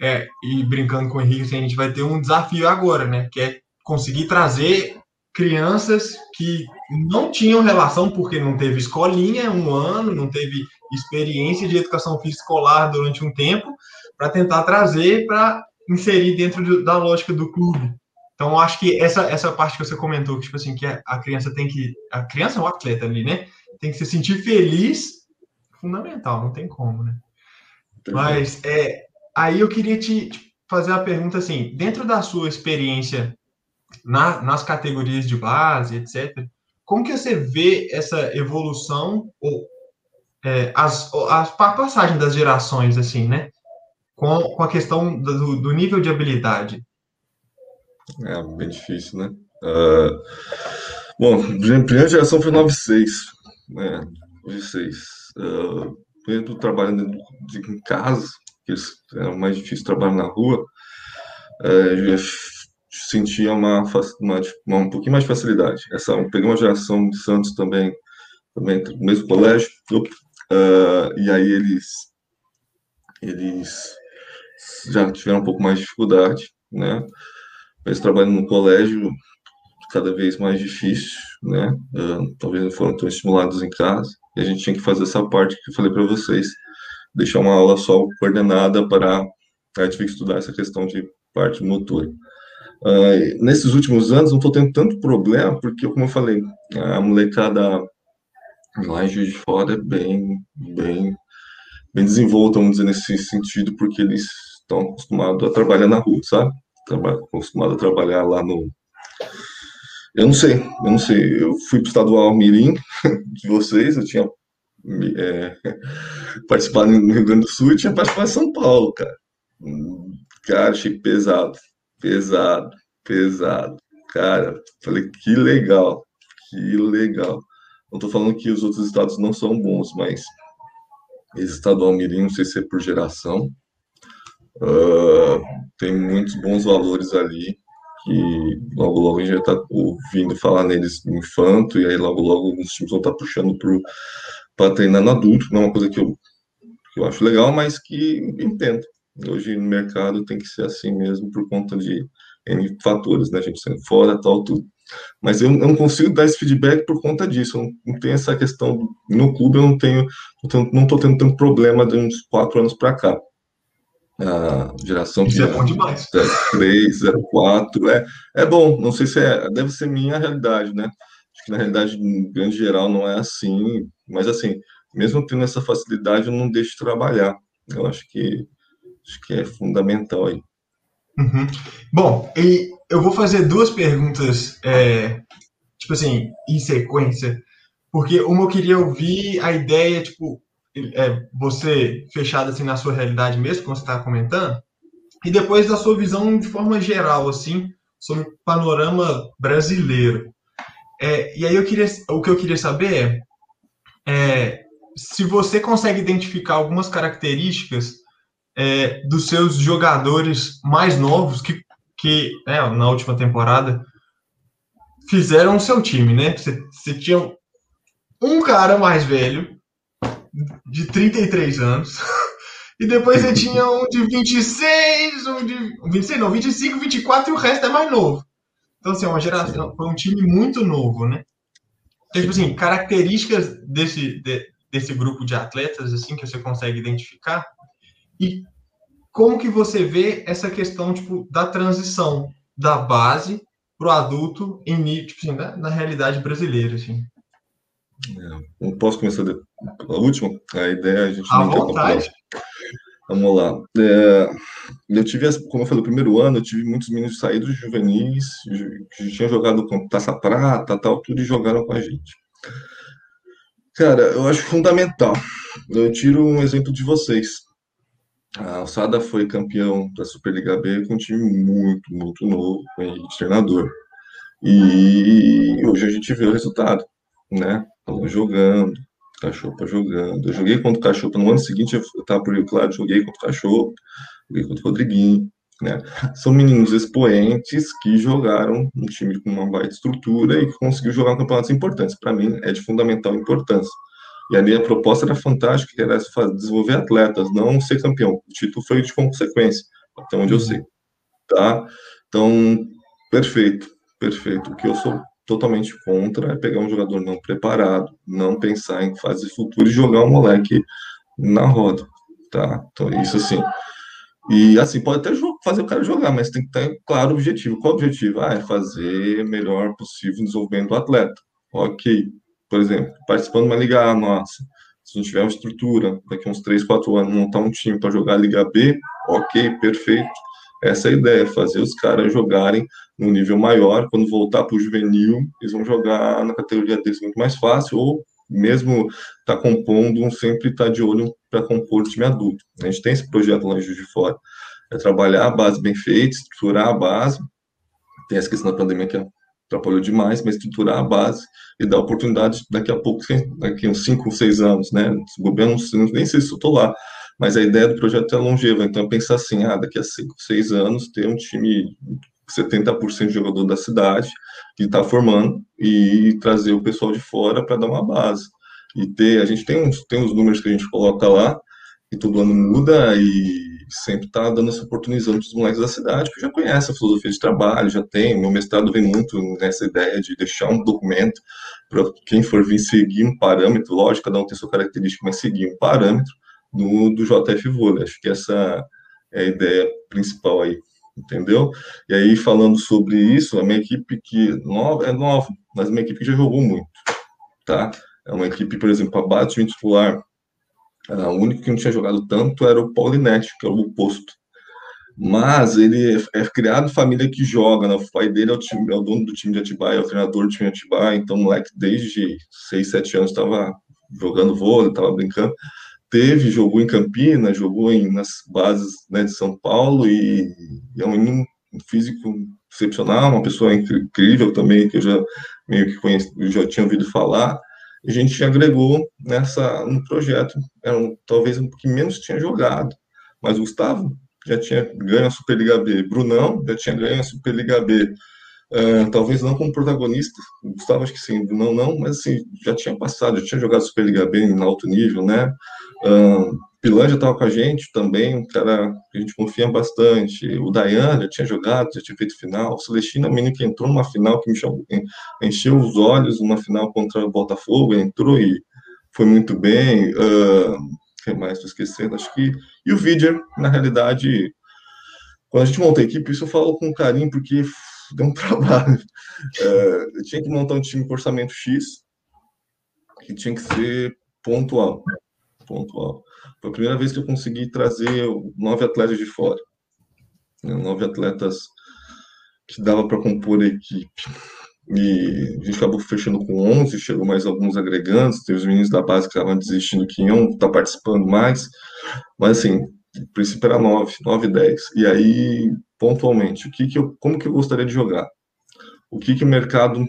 é, e brincando com o Henrique, assim, a gente vai ter um desafio agora, né? Que é conseguir trazer crianças que não tinham relação porque não teve escolinha um ano, não teve experiência de educação física escolar durante um tempo, para tentar trazer para inserir dentro da lógica do clube. Então, acho que essa, essa parte que você comentou, que, tipo assim, que a criança tem que. A criança é um atleta ali, né? Tem que se sentir feliz, fundamental, não tem como, né? Mas é, aí eu queria te fazer a pergunta assim, dentro da sua experiência na, nas categorias de base, etc., como que você vê essa evolução ou é, as, as, a passagem das gerações, assim, né? Com, com a questão do, do nível de habilidade. É bem difícil, né? Uh, bom, a primeira geração foi 96, né? 96. Uh, eu trabalhando em casa, que era mais difícil trabalhar na rua, é, eu sentia uma, uma, uma, um pouquinho mais de facilidade. Essa, eu peguei uma geração de Santos também, também no mesmo colégio, uh, e aí eles, eles já tiveram um pouco mais de dificuldade, né? Eles trabalham no colégio cada vez mais difícil, né? Uh, talvez não foram tão estimulados em casa, e a gente tinha que fazer essa parte que eu falei para vocês, deixar uma aula só coordenada para a gente estudar essa questão de parte motora. Uh, nesses últimos anos não estou tendo tanto problema, porque, como eu falei, a molecada lá em de Fora é bem, bem, bem desenvolta, vamos dizer, nesse sentido, porque eles estão acostumados a trabalhar na rua, sabe? Acostumados a trabalhar lá no. Eu não sei, eu não sei. Eu fui para o estadual Mirim de vocês, eu tinha é, participado no Rio Grande do Sul e tinha participado em São Paulo, cara. Cara, achei pesado pesado, pesado. Cara, falei, que legal, que legal. Não tô falando que os outros estados não são bons, mas esse estadual Mirim, não sei se é por geração, uh, tem muitos bons valores ali, que logo logo a gente já está ouvindo falar neles no infanto, e aí logo logo os times vão estar tá puxando para treinar no adulto, não é uma coisa que eu, que eu acho legal, mas que entendo. Hoje no mercado tem que ser assim mesmo por conta de N fatores, né? A gente sendo fora, tal, tudo. Mas eu não consigo dar esse feedback por conta disso. Eu não tenho essa questão. No clube eu não tenho, não estou tendo tanto problema de uns quatro anos para cá. A geração Isso é bom demais. 3, 04, é, é bom. Não sei se é, deve ser minha realidade, né? Na realidade, em grande geral, não é assim. Mas assim, mesmo tendo essa facilidade, eu não deixo de trabalhar. Eu acho que Acho que é fundamental aí. Uhum. Bom, e eu vou fazer duas perguntas, é, tipo assim, em sequência, porque uma eu queria ouvir a ideia, tipo, é, você fechado assim na sua realidade mesmo, como você está comentando, e depois da sua visão de forma geral, assim, sobre o panorama brasileiro. É, e aí eu queria, o que eu queria saber é, é se você consegue identificar algumas características é, dos seus jogadores mais novos que, que é, na última temporada fizeram o seu time, né? Você, você tinha um cara mais velho, de 33 anos, e depois você tinha um de 26, um de 26, não, 25, 24 e o resto é mais novo. Então, assim, é uma geração, foi um time muito novo, né? Então, tipo assim, características desse, de, desse grupo de atletas, assim, que você consegue identificar, e como que você vê essa questão tipo, da transição da base para o adulto em, tipo, assim, na, na, realidade brasileira? Assim? É, posso começar de... a última? A ideia é a gente... À vontade. Vamos lá. É, eu tive, como eu falei, o primeiro ano, eu tive muitos meninos saídos juvenis, que tinham jogado com taça prata, tal, tudo, e jogaram com a gente. Cara, eu acho fundamental. Eu tiro um exemplo de vocês. A Alçada foi campeão da Superliga B com um time muito, muito novo, de treinador. E hoje a gente vê o resultado, né? Estamos jogando, Cachopa jogando. Eu joguei contra o Cachopa no ano seguinte, eu estava por Rio Claro, joguei contra o Cachopa, joguei contra o Rodriguinho, né? São meninos expoentes que jogaram um time com uma baita estrutura e que conseguiu jogar campeonatos importantes. Para mim, é de fundamental importância. E ali a proposta era fantástica, que era desenvolver atletas, não ser campeão. O título foi de consequência, até onde eu uhum. sei. Tá? Então, perfeito, perfeito. O que eu sou totalmente contra é pegar um jogador não preparado, não pensar em fase futura e jogar um moleque na roda, tá? Então, isso assim. E assim, pode até fazer o cara jogar, mas tem que ter claro o objetivo. Qual o objetivo? Ah, é fazer melhor possível o desenvolvimento do atleta. Ok, por exemplo, participando de uma Liga A nossa, se não tiver uma estrutura, daqui uns 3, 4 anos, montar um time para jogar a Liga B, ok, perfeito. Essa é ideia, fazer os caras jogarem no nível maior, quando voltar para o juvenil, eles vão jogar na categoria deles muito mais fácil, ou mesmo tá compondo, sempre tá de olho para compor o time adulto. A gente tem esse projeto lá em Juiz de Fora, é trabalhar a base bem feita, estruturar a base, tem essa questão da pandemia que atrapalhou demais, mas estruturar a base e dar oportunidade daqui a pouco, daqui uns 5 ou 6 anos, né? Governo, nem sei se eu estou lá, mas a ideia do projeto é longeva, então pensar assim, ah, daqui a 5, 6 anos ter um time 70% de jogador da cidade que está formando e trazer o pessoal de fora para dar uma base. E ter, a gente tem uns, tem uns números que a gente coloca lá, e todo ano muda, e sempre está dando essa oportunizando para os moleques da cidade, que já conhecem a filosofia de trabalho, já tem. Meu mestrado vem muito nessa ideia de deixar um documento para quem for vir seguir um parâmetro, lógico, cada um tem sua característica, mas seguir um parâmetro do, do JF Vôlei. Acho que essa é a ideia principal aí. entendeu? E aí, falando sobre isso, a minha equipe que nova, é nova, mas a minha equipe que já jogou muito, tá? É uma equipe, por exemplo, a base time titular, o único que não tinha jogado tanto era o Paulinete, que é o oposto. Mas ele é, é criado família que joga, né? O pai dele é o, time, é o dono do time de Atibaia, é o treinador do time de Atibaia, então o moleque desde 6, 7 anos estava jogando vôlei, estava brincando. Teve, jogou em Campinas, jogou em, nas bases né, de São Paulo e, e é um físico excepcional, uma pessoa incrível também, que eu já meio que conheci, já tinha ouvido falar. A gente agregou nessa no projeto, era um, talvez um que menos tinha jogado, mas o Gustavo já tinha ganho a Superliga B, Brunão já tinha ganho a Superliga B, uh, talvez não como protagonista, Gustavo acho que sim, Brunão não, mas assim, já tinha passado, já tinha jogado Superliga B em alto nível, né? Uh, Pilan já estava com a gente também, um cara que a gente confia bastante. O Dayan já tinha jogado, já tinha feito final. O Celestino, a menina que entrou numa final que me chamou, encheu os olhos, numa final contra o Botafogo, entrou e foi muito bem. Uh, que mais estou esquecendo? Acho que. E o Vidier, na realidade, quando a gente monta a equipe, isso eu falo com carinho, porque deu um trabalho. Uh, eu tinha que montar um time com orçamento X, que tinha que ser pontual. Pontual. Foi a primeira vez que eu consegui trazer nove atletas de fora. Né? Nove atletas que dava para compor a equipe. E a gente acabou fechando com 11, chegou mais alguns agregantes, teve os meninos da base que estavam desistindo que iam tá participando mais, mas assim, o princípio era 9, 9 e 10. E aí, pontualmente, o que que eu, como que eu gostaria de jogar? O que que o mercado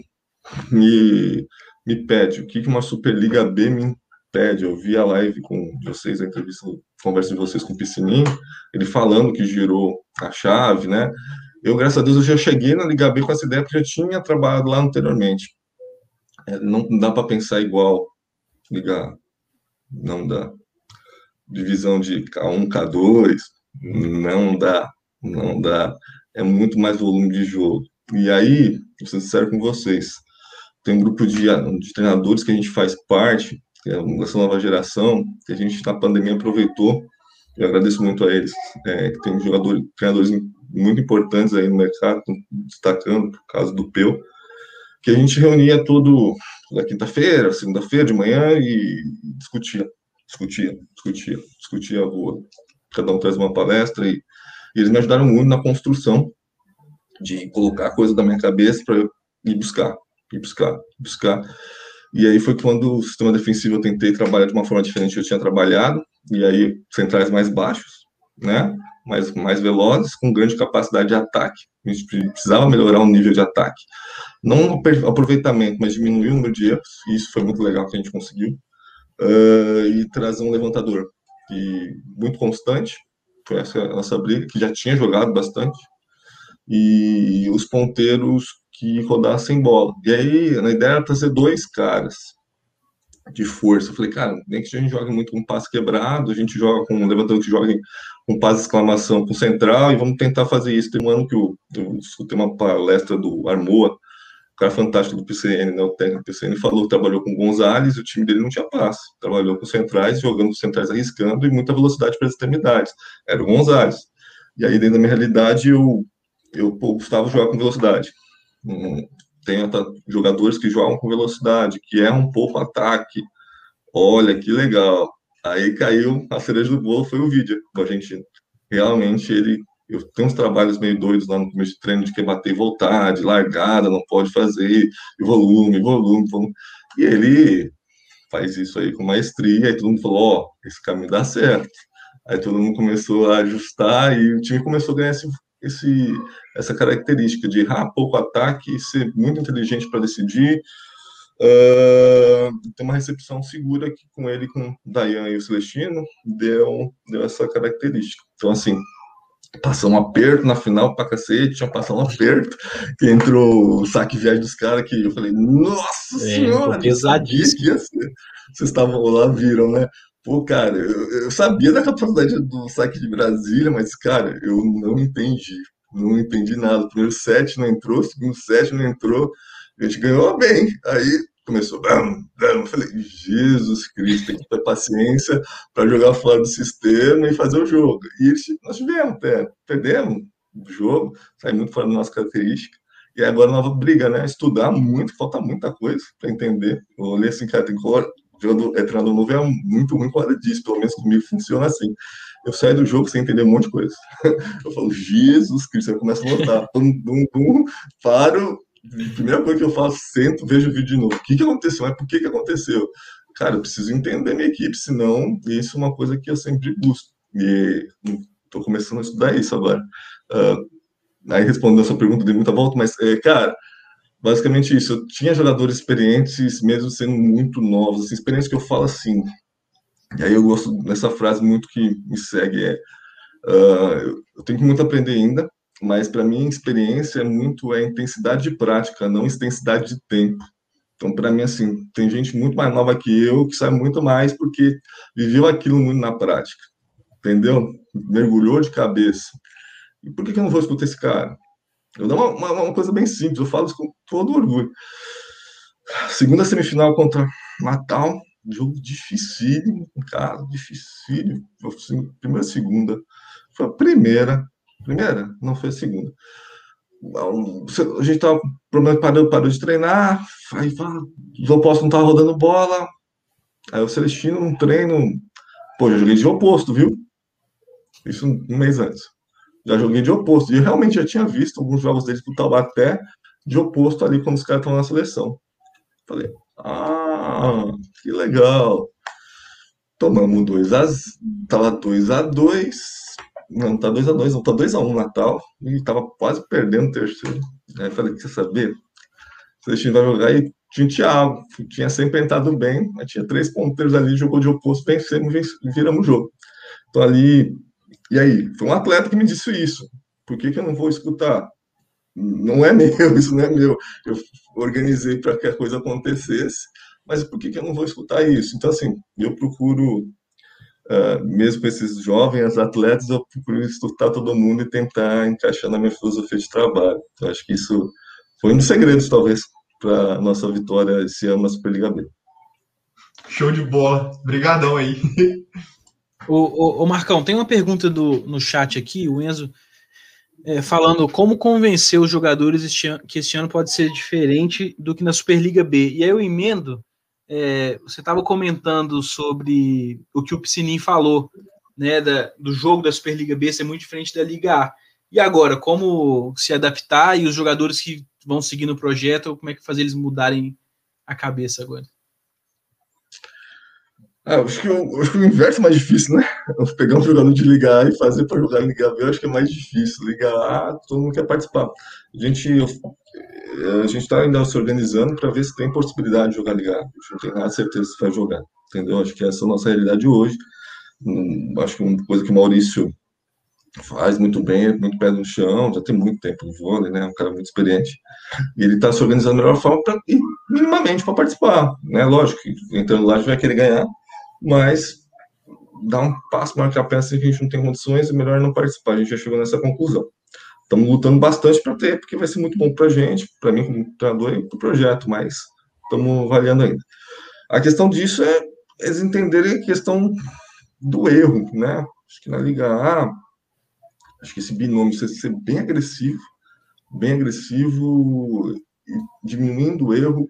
me, me pede? O que que uma Superliga B me TED, eu vi a live com vocês, a entrevista, conversa de vocês com o Piscininho, ele falando que girou a chave, né? Eu, graças a Deus, eu já cheguei na Liga B com essa ideia, porque eu já tinha trabalhado lá anteriormente. É, não dá para pensar igual, ligar, não dá. Divisão de K1, K2, não dá, não dá. É muito mais volume de jogo. E aí, vou ser sincero com vocês, tem um grupo de, de treinadores que a gente faz parte, que é essa nova geração, que a gente na pandemia aproveitou. Eu agradeço muito a eles, é, tem jogadores, treinadores muito importantes aí no mercado, destacando por causa do Peu, que a gente reunia todo na quinta-feira, segunda-feira de manhã e discutia, discutia, discutia, discutia a rua. Cada um traz uma palestra e, e eles me ajudaram muito na construção de colocar coisa da minha cabeça para ir buscar, ir buscar, buscar. E aí foi quando o sistema defensivo eu tentei trabalhar de uma forma diferente que eu tinha trabalhado, e aí centrais mais baixos, né? Mais, mais velozes, com grande capacidade de ataque. A gente precisava melhorar o nível de ataque. Não aproveitamento, mas diminuir o número de erros, e isso foi muito legal que a gente conseguiu. Uh, e trazer um levantador e muito constante, foi essa a nossa briga, que já tinha jogado bastante, e os ponteiros que rodassem bola. E aí, a ideia era trazer dois caras de força. Eu falei, cara, nem que a gente jogue muito com passe quebrado, a gente joga com um levantador que joga com passe exclamação com central e vamos tentar fazer isso. Tem um ano que eu, eu escutei uma palestra do Armoa, cara fantástico do PCN, né, o técnico do PCN, falou que trabalhou com Gonzalez e o time dele não tinha passe. Trabalhou com centrais, jogando com centrais arriscando e muita velocidade para as extremidades. Era o Gonzalez. E aí, dentro da minha realidade, eu, eu pô, Gustavo jogar com velocidade tem jogadores que jogam com velocidade, que é um pouco ataque. Olha que legal. Aí caiu a cereja do bolo, foi o vídeo com a Argentina. Realmente ele. Eu tenho uns trabalhos meio doidos lá no começo de treino de que bater e voltar, de largada, não pode fazer, e volume, volume, volume. E ele faz isso aí com maestria, e todo mundo falou: Ó, oh, esse caminho dá certo. Aí todo mundo começou a ajustar e o time começou a ganhar esse, esse, essa característica de errar pouco ataque, ser muito inteligente para decidir, uh, ter uma recepção segura que com ele, com o Dayan e o Celestino, deu, deu essa característica. Então, assim, passou um aperto na final pra cacete, tinha passado um aperto, que entrou o saque viagem dos caras, que eu falei, nossa é, senhora! Pesadíssimo. Vocês estavam lá, viram, né? Pô, cara, eu, eu, sabia da capacidade do saque de Brasília, mas, cara, eu não entendi. Não entendi nada. O primeiro set não entrou, segundo set não entrou. A gente ganhou bem. Aí começou, bam, bam. Falei, Jesus Cristo, tem que ter paciência para jogar fora do sistema e fazer o jogo. E nós tivemos até, perdemos do jogo, muito fora da nossa característica. E agora nova briga, né? Estudar muito, falta muita coisa para entender. Eu olhei assim, cara, tem que jogador, é, treinador novo é muito ruim hora disso, pelo menos comigo funciona assim. Eu saio do jogo sem entender um monte de coisa. Eu falo, Jesus Cristo, eu começo a voltar. Pum, pum, pum, paro. Primeira coisa que eu faço, sento, vejo o vídeo de novo. O que, que aconteceu? Mas por que, que aconteceu? Cara, eu preciso entender minha equipe, senão isso é uma coisa que eu sempre busco. E estou começando a estudar isso agora. Uh, aí respondendo a sua pergunta, dei muita volta, mas, é, cara, basicamente isso. Eu tinha jogadores experientes, mesmo sendo muito novos, assim, experiência que eu falo assim. E aí eu gosto dessa frase muito que me segue é uh, eu tenho muito aprender ainda, mas para mim experiência é muito é intensidade de prática, não intensidade de tempo. Então, para mim, assim, tem gente muito mais nova que eu que sabe muito mais porque viveu aquilo muito na prática, entendeu? Mergulhou de cabeça. E por que, que eu não vou escutar esse cara? Eu dou uma, uma, uma, coisa bem simples, eu falo isso com todo orgulho. Segunda semifinal contra Natal, jogo dificílimo, cara, dificílimo. Assim, primeira, segunda. Foi a primeira. Primeira? Não foi a segunda. A gente tava problema, parou, parou de treinar, aí fala, os opostos não estavam rodando bola. Aí o Celestino, um treino. Pô, já joguei de oposto, viu? Isso um mês antes já joguei de oposto. E eu realmente já tinha visto alguns jogos deles com o Taubaté de oposto ali quando os caras estão na seleção. Falei, ah, que legal. Tomamos 2 a tava 2 a 2 não, tá 2 a 2 não, tá 2 a 1 Natal, e tava quase perdendo o terceiro. Aí falei, quer saber? Se a gente vai jogar e tinha o Thiago, tinha sempre entrado bem, mas tinha três ponteiros ali, jogou de oposto, vencemos, viramos o jogo. Então ali e aí, foi um atleta que me disse isso. Por que, que eu não vou escutar? Não é meu, isso não é meu. Eu organizei para que a coisa acontecesse, mas por que, que eu não vou escutar isso? Então, assim, eu procuro, uh, mesmo com esses jovens atletas, eu procuro escutar todo mundo e tentar encaixar na minha filosofia de trabalho. Então, acho que isso foi um dos segredos, talvez, para a nossa vitória esse ano na Superliga B. Show de bola. Obrigadão aí. O, o, o, Marcão, tem uma pergunta do, no chat aqui, o Enzo, é, falando como convencer os jogadores este ano, que este ano pode ser diferente do que na Superliga B. E aí eu emendo, é, você estava comentando sobre o que o Piscinin falou, né, da, do jogo da Superliga B ser muito diferente da Liga A. E agora, como se adaptar e os jogadores que vão seguir no projeto, como é que fazer eles mudarem a cabeça agora? Ah, acho, que o, acho que o inverso é mais difícil, né? Pegar um jogador de Liga A e fazer para jogar em Liga B, eu acho que é mais difícil. Liga A, todo mundo quer participar. A gente a gente está ainda se organizando para ver se tem possibilidade de jogar Liga A. Gente não tem nada de certeza se vai jogar, entendeu? Acho que essa é a nossa realidade hoje. Hum, acho que uma coisa que o Maurício faz muito bem, é muito pé no chão, já tem muito tempo no vôlei, né? Um cara muito experiente. E ele está se organizando da melhor forma para minimamente para participar, né? Lógico que entrando lá a gente vai querer ganhar, mas dá um passo maior que a peça que a gente não tem condições, é melhor não participar. A gente já chegou nessa conclusão. Estamos lutando bastante para ter, porque vai ser muito bom para a gente, para mim como treinador e para o projeto, mas estamos avaliando ainda. A questão disso é eles entenderem a questão do erro, né? Acho que na Liga A, acho que esse binômio precisa ser bem agressivo, bem agressivo, diminuindo o erro,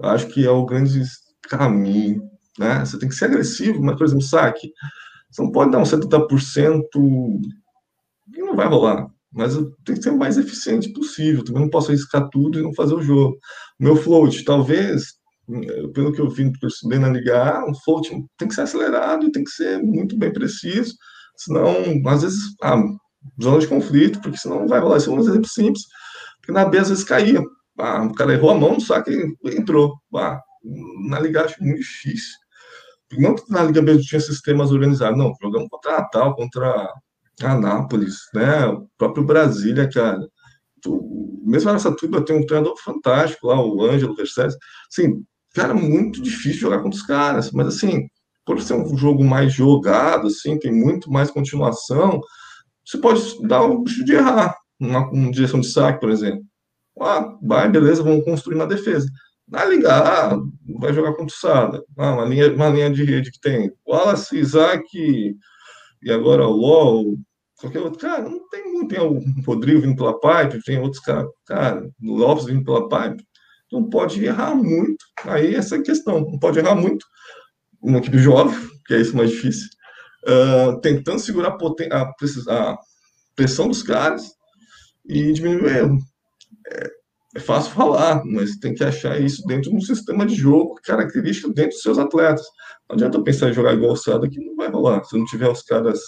acho que é o grande caminho né? Você tem que ser agressivo, mas, por exemplo, saque. Você não pode dar um 70% e não vai rolar. Mas eu tenho que ser o mais eficiente possível. Também não posso arriscar tudo e não fazer o jogo. O meu float, talvez, pelo que eu vi bem na Liga A, um float tem que ser acelerado e tem que ser muito bem preciso. Senão, às vezes, ah, zona de conflito, porque senão não vai rolar. Esse é um exemplo simples. Porque na B, às vezes, caía. Ah, o cara errou a mão no saque e entrou. Ah, na Liga acho muito difícil não que na Liga mesmo tinha sistemas organizados, não, jogamos contra a Natal, contra Anápolis, né, o próprio Brasília, cara. Mesmo nessa turma tem um treinador fantástico lá, o Ângelo Vercés. Assim, cara, muito difícil jogar contra os caras, mas assim, por ser um jogo mais jogado, assim, tem muito mais continuação, você pode dar o bicho de errar, uma, uma direção de saque, por exemplo. Ah, vai, beleza, vamos construir uma defesa. Na Liga vai jogar contra o Sada. Ah, uma, linha, uma linha de rede que tem Wallace, Isaac e agora o LOL, qualquer outro cara, não tem muito. Tem o Rodrigo vindo pela pipe, tem outros caras, cara, o Lopes vindo pela pipe. Não pode errar muito. Aí essa é questão, não pode errar muito. Uma equipe jovem, que é isso mais difícil, uh, tentando segurar a, a, a, pressão dos caras e diminuir o erro. É, é fácil falar, mas tem que achar isso dentro de um sistema de jogo característico dentro dos seus atletas. Não adianta pensar em jogar igual o Sada que não vai rolar. Se não tiver os caras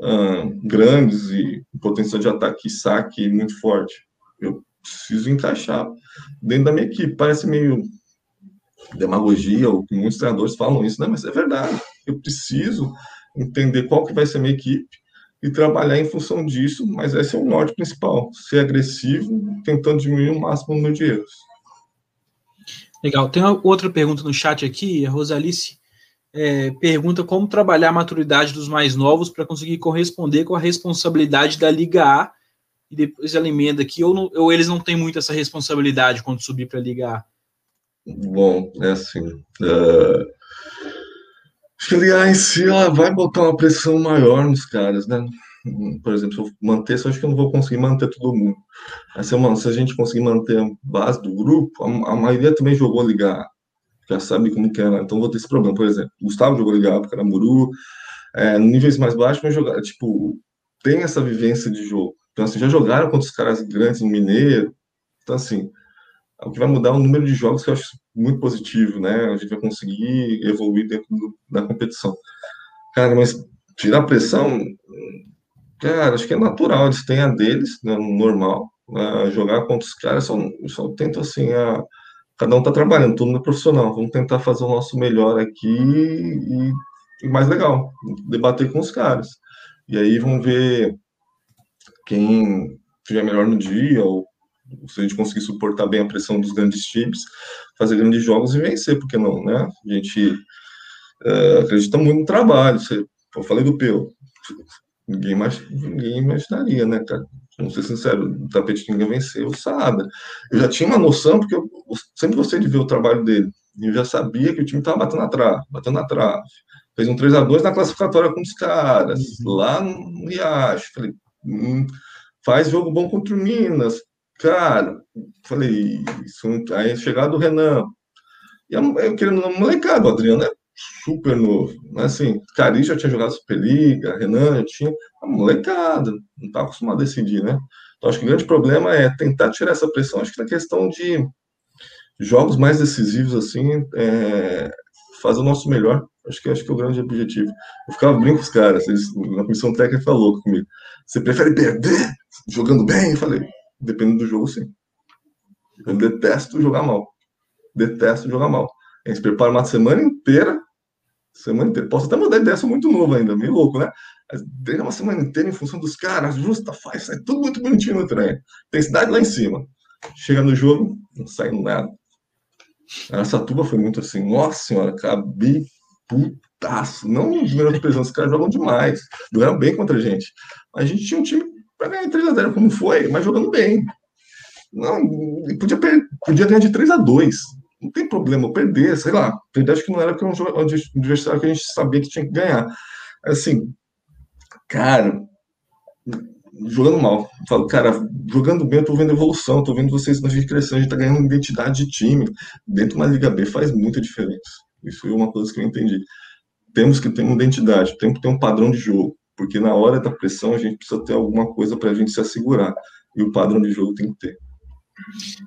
uh, grandes e potencial de ataque e saque muito forte, eu preciso encaixar dentro da minha equipe. Parece meio demagogia, ou muitos treinadores falam isso, né? mas é verdade. Eu preciso entender qual que vai ser a minha equipe e trabalhar em função disso, mas esse é o norte principal, ser agressivo, tentando diminuir o máximo o número de erros. Legal. Tem outra pergunta no chat aqui, a Rosalice é, pergunta como trabalhar a maturidade dos mais novos para conseguir corresponder com a responsabilidade da Liga A, e depois ela emenda aqui, ou, não, ou eles não têm muito essa responsabilidade quando subir para a Liga A? Bom, é assim. Uh Acho que si ela vai botar uma pressão maior nos caras, né? Por exemplo, se eu manter, eu acho que eu não vou conseguir manter todo mundo. Mas se, se a gente conseguir manter a base do grupo, a, a maioria também jogou Liga já sabe como que é, né? Então vou ter esse problema. Por exemplo, Gustavo jogou Liga porque era Muru, é, níveis mais baixos, mas jogar, tipo, tem essa vivência de jogo. Então, assim, já jogaram contra os caras grandes no Mineiro. Então, assim, o que vai mudar é o número de jogos que eu acho muito positivo, né? A gente vai conseguir evoluir dentro do, da competição. Cara, mas tirar pressão, cara, acho que é natural, eles têm a deles, né, normal. Né, jogar contra os caras, só, só tento assim, a, cada um tá trabalhando, todo mundo é profissional. Vamos tentar fazer o nosso melhor aqui e, e mais legal, debater com os caras. E aí vamos ver quem tiver melhor no dia, ou se a gente conseguir suportar bem a pressão dos grandes times, fazer grandes jogos e vencer, porque não, né? A gente é, acredita muito no trabalho. Você, eu falei do Peu, ninguém, mais, ninguém imaginaria, né, cara? Vamos ser sincero, o tapete ninguém venceu o Saada. Eu já tinha uma noção, porque eu sempre gostei de ver o trabalho dele. Eu já sabia que o time estava batendo na trave, batendo na trave. Fez um 3 a 2 na classificatória com os caras, uhum. lá no Riacho. Falei, hum, faz jogo bom contra o Minas, Cara, falei, isso, aí chegado o Renan. E eu querendo uma molecada, o Adriano é super novo. Né? Assim, Cari já tinha jogado Superliga, Renan já tinha. A molecada, não estava acostumado a decidir, né? Então, acho que o grande problema é tentar tirar essa pressão. Acho que na questão de jogos mais decisivos, assim, é, fazer o nosso melhor. Acho que acho que é o grande objetivo. Eu ficava brincando com os caras, na comissão técnica falou comigo. Você prefere perder jogando bem? Eu falei, Dependendo do jogo, sim. Eu detesto jogar mal. Detesto jogar mal. A gente prepara uma semana inteira. Semana inteira. Posso até mandar ideia, sou muito novo ainda, meio louco, né? Mas treina uma semana inteira em função dos caras, justa, faz, sai tudo muito bonitinho no treino. Tem cidade lá em cima. Chega no jogo, não sai nada. Essa tuba foi muito assim, nossa senhora, acabei putaço. Não os primeiros prisão, os caras jogam demais. Jogaram bem contra a gente. Mas a gente tinha um time para ganhar 3 a 0 como foi, mas jogando bem. Não, podia, podia ganhar de 3 a 2 Não tem problema perder, sei lá. Perder acho que não era porque é um adversário que a gente sabia que tinha que ganhar. Assim, cara, jogando mal. Falo, cara, jogando bem, eu tô vendo evolução, tô vendo vocês na gente crescendo, a gente tá ganhando identidade de time. Dentro de uma Liga B faz muita diferença. Isso foi uma coisa que eu entendi. Temos que ter uma identidade, temos que ter um padrão de jogo porque na hora da pressão a gente precisa ter alguma coisa para a gente se assegurar, e o padrão de jogo tem que ter.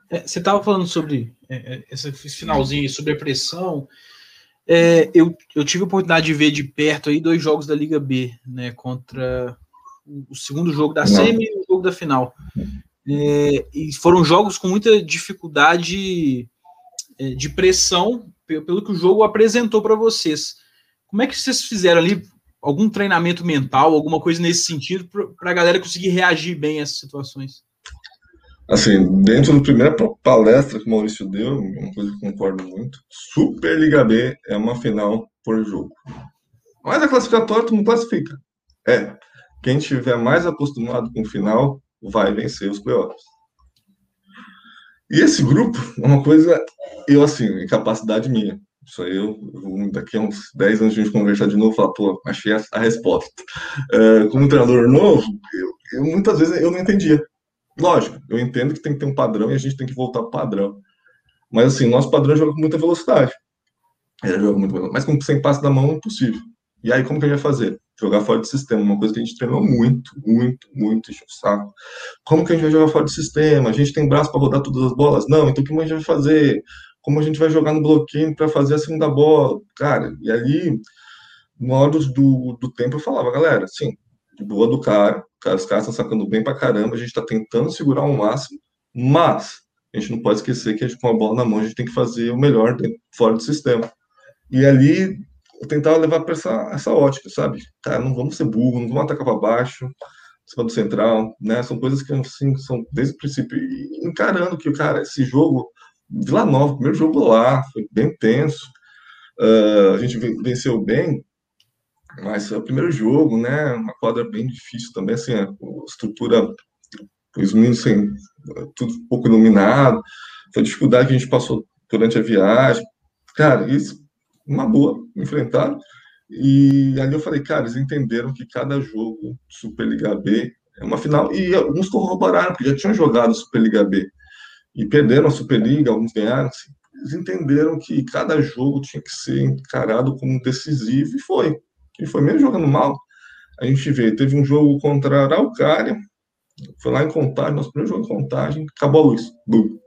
É, você estava falando sobre é, é esse finalzinho sobre a pressão. É, eu, eu tive a oportunidade de ver de perto aí dois jogos da Liga B, né? Contra o segundo jogo da semi e o jogo da final. É, e foram jogos com muita dificuldade é, de pressão pelo que o jogo apresentou para vocês. Como é que vocês fizeram ali? Algum treinamento mental, alguma coisa nesse sentido, para a galera conseguir reagir bem a essas situações? Assim, dentro da primeira palestra que o Maurício deu, uma coisa que concordo muito, Superliga B é uma final por jogo. Mas a classificatória tu não classifica. É, quem tiver mais acostumado com o final vai vencer os playoffs. E esse grupo é uma coisa, eu assim, incapacidade minha. Isso aí eu, daqui a uns 10 anos a gente conversar de novo e falar, pô, achei a, a resposta. Uh, como treinador novo, eu, eu, muitas vezes eu não entendia. Lógico, eu entendo que tem que ter um padrão e a gente tem que voltar para padrão. Mas assim, nosso padrão joga com muita velocidade. Ele joga muito, mas com sem passe da mão é impossível. E aí, como que a gente vai fazer? Jogar fora do sistema, uma coisa que a gente treinou muito, muito, muito, enche o saco. Como que a gente vai jogar fora do sistema? A gente tem braço para rodar todas as bolas? Não, então o que a gente vai fazer? Como a gente vai jogar no bloqueio para fazer a segunda bola? Cara, e ali, no hora do, do tempo, eu falava, galera, de boa do cara, os caras estão sacando bem pra caramba, a gente está tentando segurar o máximo, mas a gente não pode esquecer que a gente, com a bola na mão a gente tem que fazer o melhor dentro, fora do sistema. E ali eu tentava levar para essa, essa ótica, sabe? Cara, não vamos ser burro, não vamos atacar para baixo, cima do central, né? São coisas que assim, são desde o princípio. Encarando que, cara, esse jogo, Vila Nova, primeiro jogo lá, foi bem tenso. Uh, a gente venceu bem, mas foi o primeiro jogo, né? Uma quadra bem difícil também, assim, a estrutura, os meninos assim, tudo pouco iluminado, foi a dificuldade que a gente passou durante a viagem. Cara, isso uma boa, enfrentaram. E ali eu falei, cara, eles entenderam que cada jogo Superliga B é uma final. E alguns corroboraram, porque já tinham jogado Superliga B e perderam a Superliga, alguns ganharam. Assim, eles entenderam que cada jogo tinha que ser encarado como decisivo e foi. E foi mesmo jogando mal. A gente vê, teve um jogo contra a Araucária, foi lá em Contagem, nosso primeiro jogo em Contagem, acabou a luz. Bum.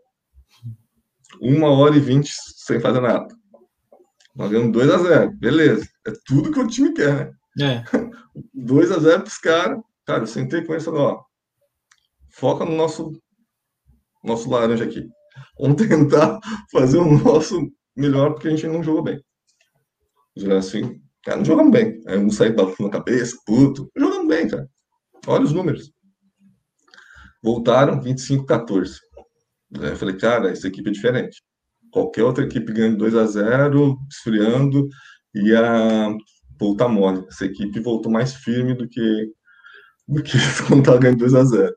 Uma hora e vinte sem fazer nada. Nós ganhamos 2 a 0 beleza. É tudo que o time quer, né? É. 2 a 0 para os caras. Cara, eu sentei com eles e falei, ó, foca no nosso, nosso laranja aqui. Vamos tentar fazer o nosso melhor, porque a gente não jogou bem. Já assim, cara, não jogamos bem. Aí um saiu na cabeça, puto. Jogamos bem, cara. Olha os números. Voltaram 25-14. Aí eu falei, cara, essa equipe é diferente qualquer outra equipe ganhando 2 a 0 esfriando, ia voltar mole. Essa equipe voltou mais firme do que, do que quando estava ganhando 2 a 0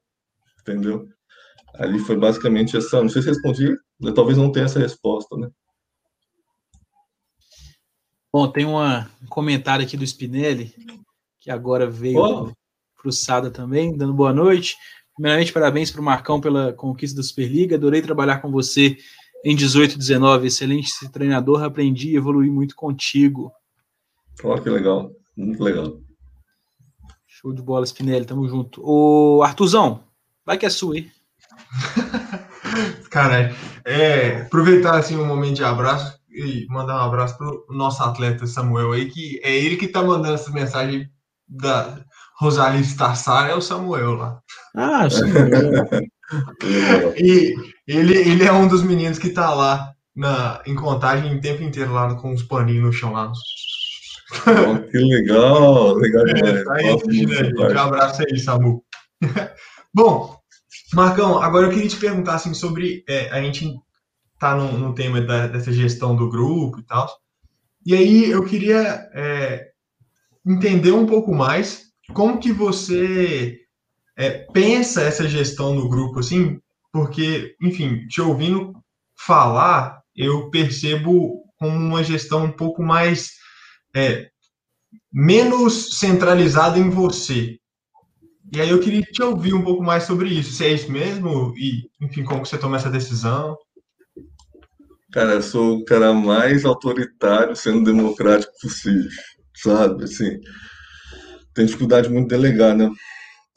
Entendeu? Ali foi basicamente essa. Não sei se respondi, talvez não tenha essa resposta, né? Bom, tem uma, um comentário aqui do Spinelli, que agora veio oh. Sada também, dando boa noite. Primeiramente, parabéns para o Marcão pela conquista da Superliga. Adorei trabalhar com você em 18 19. Excelente treinador, aprendi e evolui muito contigo. Olha que legal, muito legal. Show de bola, Spinelli, tamo junto. O Artuzão, vai que é sua, hein? Cara, é, aproveitar assim um momento de abraço e mandar um abraço pro nosso atleta Samuel aí, que é ele que tá mandando essa mensagem da Rosalie Stassar, é o Samuel lá. Ah, o Samuel. e ele, ele é um dos meninos que tá lá na, em contagem o tempo inteiro lá com os paninhos no chão lá. Oh, que legal, legal É, tá aí, Um abraço aí, Samu. Bom, Marcão, agora eu queria te perguntar assim, sobre. É, a gente tá no, no tema da, dessa gestão do grupo e tal. E aí eu queria é, entender um pouco mais como que você é, pensa essa gestão no grupo, assim, porque, enfim, te ouvindo falar, eu percebo como uma gestão um pouco mais é, menos centralizada em você. E aí eu queria te ouvir um pouco mais sobre isso, se é isso mesmo e, enfim, como você toma essa decisão. Cara, eu sou o cara mais autoritário sendo democrático possível, sabe? Assim, tem dificuldade muito de delegar, né?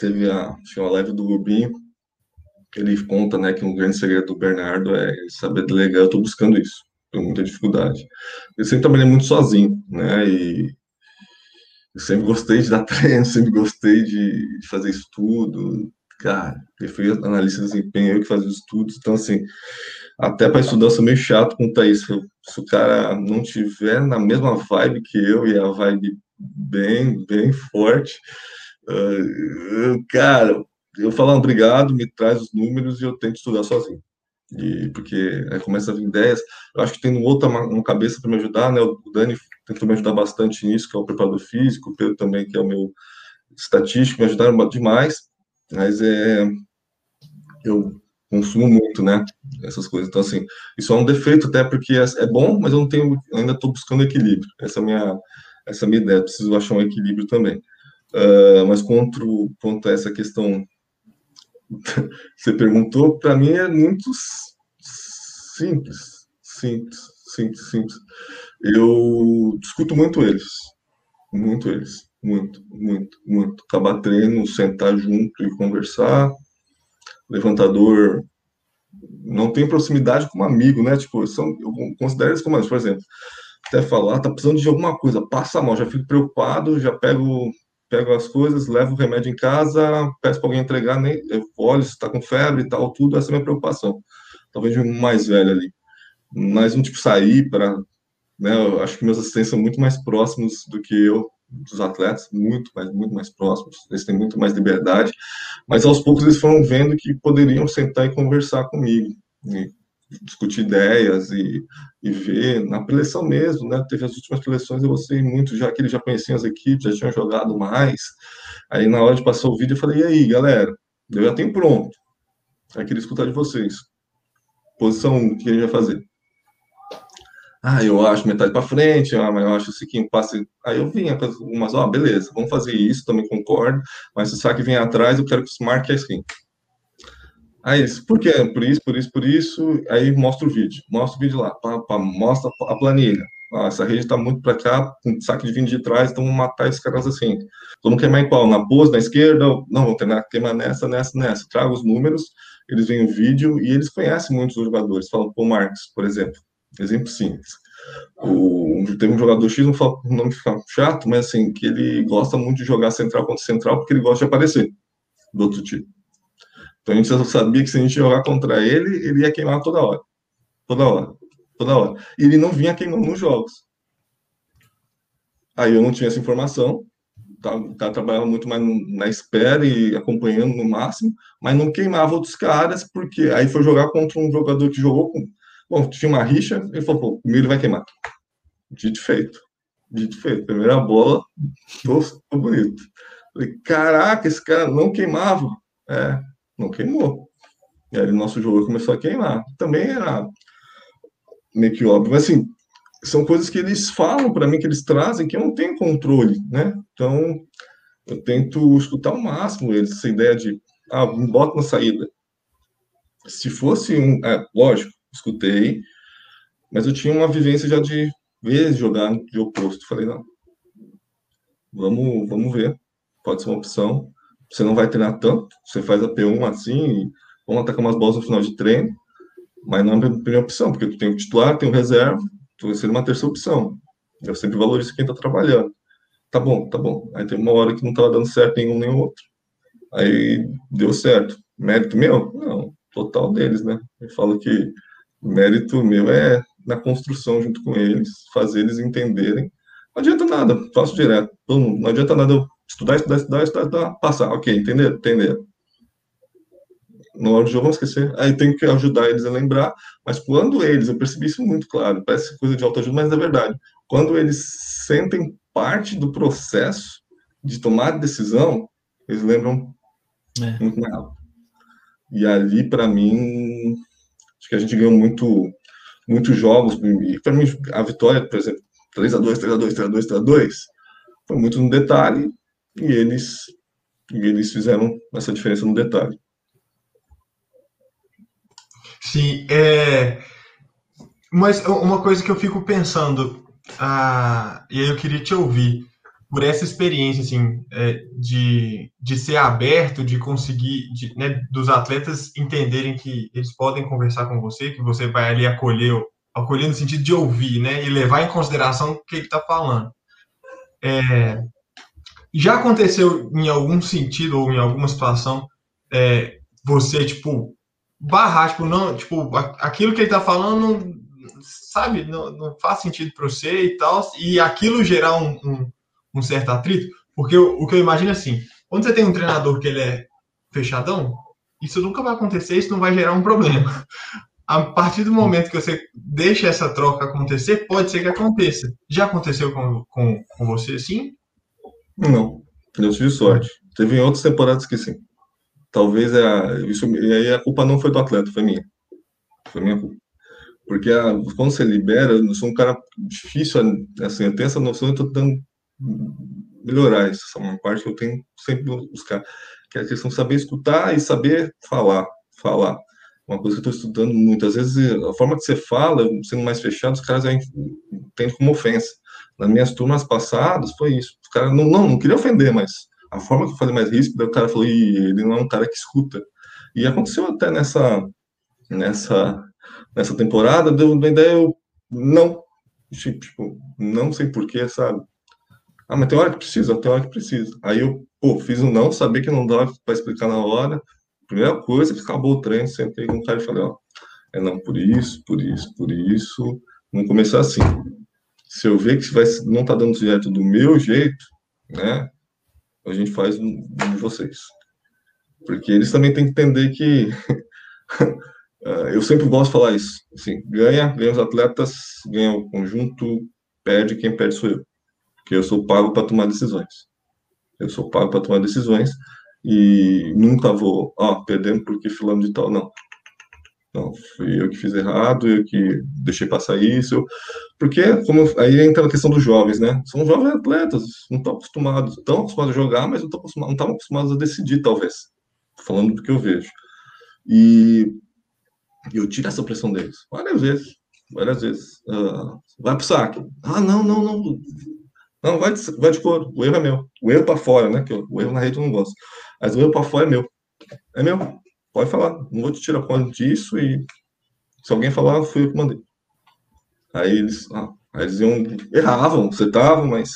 teve a, tinha uma live do Rubinho, ele conta, né, que um grande segredo do Bernardo é saber delegar, eu estou buscando isso, tenho muita dificuldade. Eu sempre trabalhei muito sozinho, né, e eu sempre gostei de dar treino, sempre gostei de fazer estudo, cara, eu fui analista de desempenho, eu que fazia os estudos, então, assim, até para estudar eu sou meio chato com o Thaís, se o cara não tiver na mesma vibe que eu, e a vibe bem, bem forte, Uh, cara, eu falo obrigado, me traz os números e eu tento estudar sozinho. E, porque aí começa a vir ideias. Eu acho que tem um outra uma cabeça para me ajudar, né? O Dani tentou me ajudar bastante nisso, que é o preparador físico, o Pedro também, que é o meu estatístico, me ajudaram demais. Mas é, eu consumo muito, né? essas coisas. Então, assim, isso é um defeito até porque é, é bom, mas eu não tenho, ainda estou buscando equilíbrio. Essa é a minha, essa é minha ideia, preciso achar um equilíbrio também. Uh, mas contra, quanto a essa questão você perguntou, para mim é muito simples, simples, simples, simples. Eu discuto muito eles, muito eles, muito, muito, muito. Acabar treino, sentar junto e conversar. Levantador não tem proximidade com um amigo, né? Tipo, são, eu considero eles como, por exemplo, até falar, ah, tá precisando de alguma coisa, passa mal, já fico preocupado, já pego pego as coisas, levo o remédio em casa, peço para alguém entregar, nem eu olho se está com febre e tal, tudo, essa é a minha preocupação. Talvez um mais velho ali. Mas um tipo sair para. Né, eu acho que meus assistentes são muito mais próximos do que eu, dos atletas, muito mais, muito mais próximos. Eles têm muito mais liberdade. Mas aos poucos eles foram vendo que poderiam sentar e conversar comigo. E discutir ideias e, e ver na preleção mesmo, né? Teve as últimas preleções, eu gostei muito, já que eles já conheciam as equipes, já tinham jogado mais. Aí na hora de passar o vídeo eu falei, e aí, galera, eu já tenho pronto. Aí queria escutar de vocês. Posição que a gente vai fazer. Ah, eu acho metade para frente, ah, mas eu acho assim que passe. Aí eu vinha com umas, ó, oh, beleza, vamos fazer isso, também concordo, mas se o saque vem atrás, eu quero que se marque assim. Aí eles, por quê? Por isso, por isso, por isso. Aí mostra o vídeo. Mostra o vídeo lá. Pá, pá, mostra a planilha. Ah, essa rede está muito para cá, com saque de vindo de trás, então vamos matar esses caras assim. Vamos queimar em qual? Na pose, na esquerda? Não, vamos treinar, queimar nessa, nessa, nessa. Traga os números, eles veem o vídeo e eles conhecem muitos jogadores. Falam, pô, Marcos, por exemplo. Exemplo simples. O, teve um jogador X, não falo o ficar chato, mas assim, que ele gosta muito de jogar central contra central porque ele gosta de aparecer do outro time. Então a gente já sabia que se a gente jogar contra ele, ele ia queimar toda hora. Toda hora. Toda hora. E ele não vinha queimando nos jogos. Aí eu não tinha essa informação, tá, tá trabalhando muito mais na espera e acompanhando no máximo, mas não queimava outros caras, porque aí foi jogar contra um jogador que jogou com. Bom, tinha uma rixa, ele falou, pô, comigo ele vai queimar. Dito feito. Dito feito. Primeira bola, tô bonito. Falei, caraca, esse cara não queimava. É, não queimou. E aí o nosso jogo começou a queimar. Também era meio que óbvio. Mas assim, são coisas que eles falam para mim, que eles trazem, que eu não tenho controle, né? Então, eu tento escutar ao máximo eles, essa ideia de, ah, me bota na saída. Se fosse um, é, lógico, escutei, mas eu tinha uma vivência já de ver jogar de oposto. Falei, não, vamos, vamos ver, pode ser uma opção. Você não vai treinar tanto, você faz a P1 assim, vamos atacar umas bolas no final de treino, mas não é a primeira opção, porque tu tem o titular, tem o reserva, tu vai ser uma terceira opção. Eu sempre valorizo quem está trabalhando. Tá bom, tá bom. Aí tem uma hora que não estava dando certo nenhum nem outro. Aí deu certo. Mérito meu? Não, total deles, né? Eu falo que mérito meu é na construção junto com eles, fazer eles entenderem. Não adianta nada, faço direto. Não adianta nada eu Estudar, estudar, estudar, estudar, passar. Ok, entender? Entender. Na hora do jogo, vamos esquecer. Aí tem que ajudar eles a lembrar. Mas quando eles, eu percebi isso muito claro, parece coisa de autoajuda, mas é verdade. Quando eles sentem parte do processo de tomar decisão, eles lembram é. muito mais rápido. E ali, para mim, acho que a gente ganhou muito, muitos jogos. E para mim, a vitória, por exemplo, 3x2, 3x2, 3x2, 3x2, foi muito no detalhe e eles, e eles fizeram essa diferença no detalhe. Sim, é... mas uma coisa que eu fico pensando, ah, e aí eu queria te ouvir, por essa experiência assim, é, de, de ser aberto, de conseguir, de, né, dos atletas entenderem que eles podem conversar com você, que você vai ali acolher, acolher no sentido de ouvir, né, e levar em consideração o que ele está falando. É, já aconteceu em algum sentido ou em alguma situação é, você, tipo, barrar, tipo, não, tipo, aquilo que ele tá falando, sabe, não, não faz sentido para você e tal, e aquilo gerar um, um, um certo atrito? Porque o, o que eu imagino é assim, quando você tem um treinador que ele é fechadão, isso nunca vai acontecer, isso não vai gerar um problema. A partir do momento que você deixa essa troca acontecer, pode ser que aconteça. Já aconteceu com, com, com você, sim? Não, eu tive sorte. Teve em outras temporadas que sim. Talvez é a, isso, e aí a culpa não foi do atleta, foi minha. Foi minha culpa. Porque a, quando você libera, eu sou um cara difícil, assim, eu tenho essa noção, eu tô tentando melhorar isso. Essa é uma parte que eu tenho sempre buscar, que é a questão de saber escutar e saber falar, falar. Uma coisa que eu estou estudando muitas vezes, a forma que você fala, sendo mais fechado, os caras entendem como ofensa. Nas minhas turmas passadas, foi isso. Os caras não, não, não queria ofender, mas a forma que eu falei mais ríspida, o cara falou, ele não é um cara que escuta. E aconteceu até nessa, nessa, nessa temporada, deu uma ideia, eu não, tipo, não sei porquê, sabe? Ah, mas tem hora que precisa, tem hora que precisa. Aí eu, pô, fiz um não, sabia que não dava para explicar na hora. Primeira coisa, que acabou o treino, sentei com o cara e falei, ó, é não por isso, por isso, por isso. Vamos começar assim. Se eu ver que vai, não tá dando direto do meu jeito, né, a gente faz de vocês. Porque eles também têm que entender que eu sempre gosto de falar isso. Assim, ganha, ganha os atletas, ganha o conjunto, perde, quem perde sou eu porque eu sou pago para tomar decisões. Eu sou pago para tomar decisões e nunca vou, ó, perdendo porque fulano de tal, não. Não, fui eu que fiz errado, eu que deixei passar isso. Porque, como aí entra a questão dos jovens, né? São jovens atletas, não estão acostumados, estão acostumados a jogar, mas não estão acostumados, não acostumados a decidir, talvez. Falando do que eu vejo. E eu tiro essa pressão deles várias vezes, várias vezes. Uh, vai pro saque. Ah, não, não, não. Não, vai de, vai de couro. O erro é meu. O erro para fora, né? Que eu, o erro na rede eu não gosto. Mas o erro para fora é meu. É meu. Pode falar. Não vou te tirar conta disso e se alguém falar, fui eu que mandei. Aí eles, ah, aí eles iam, erravam, acertavam, mas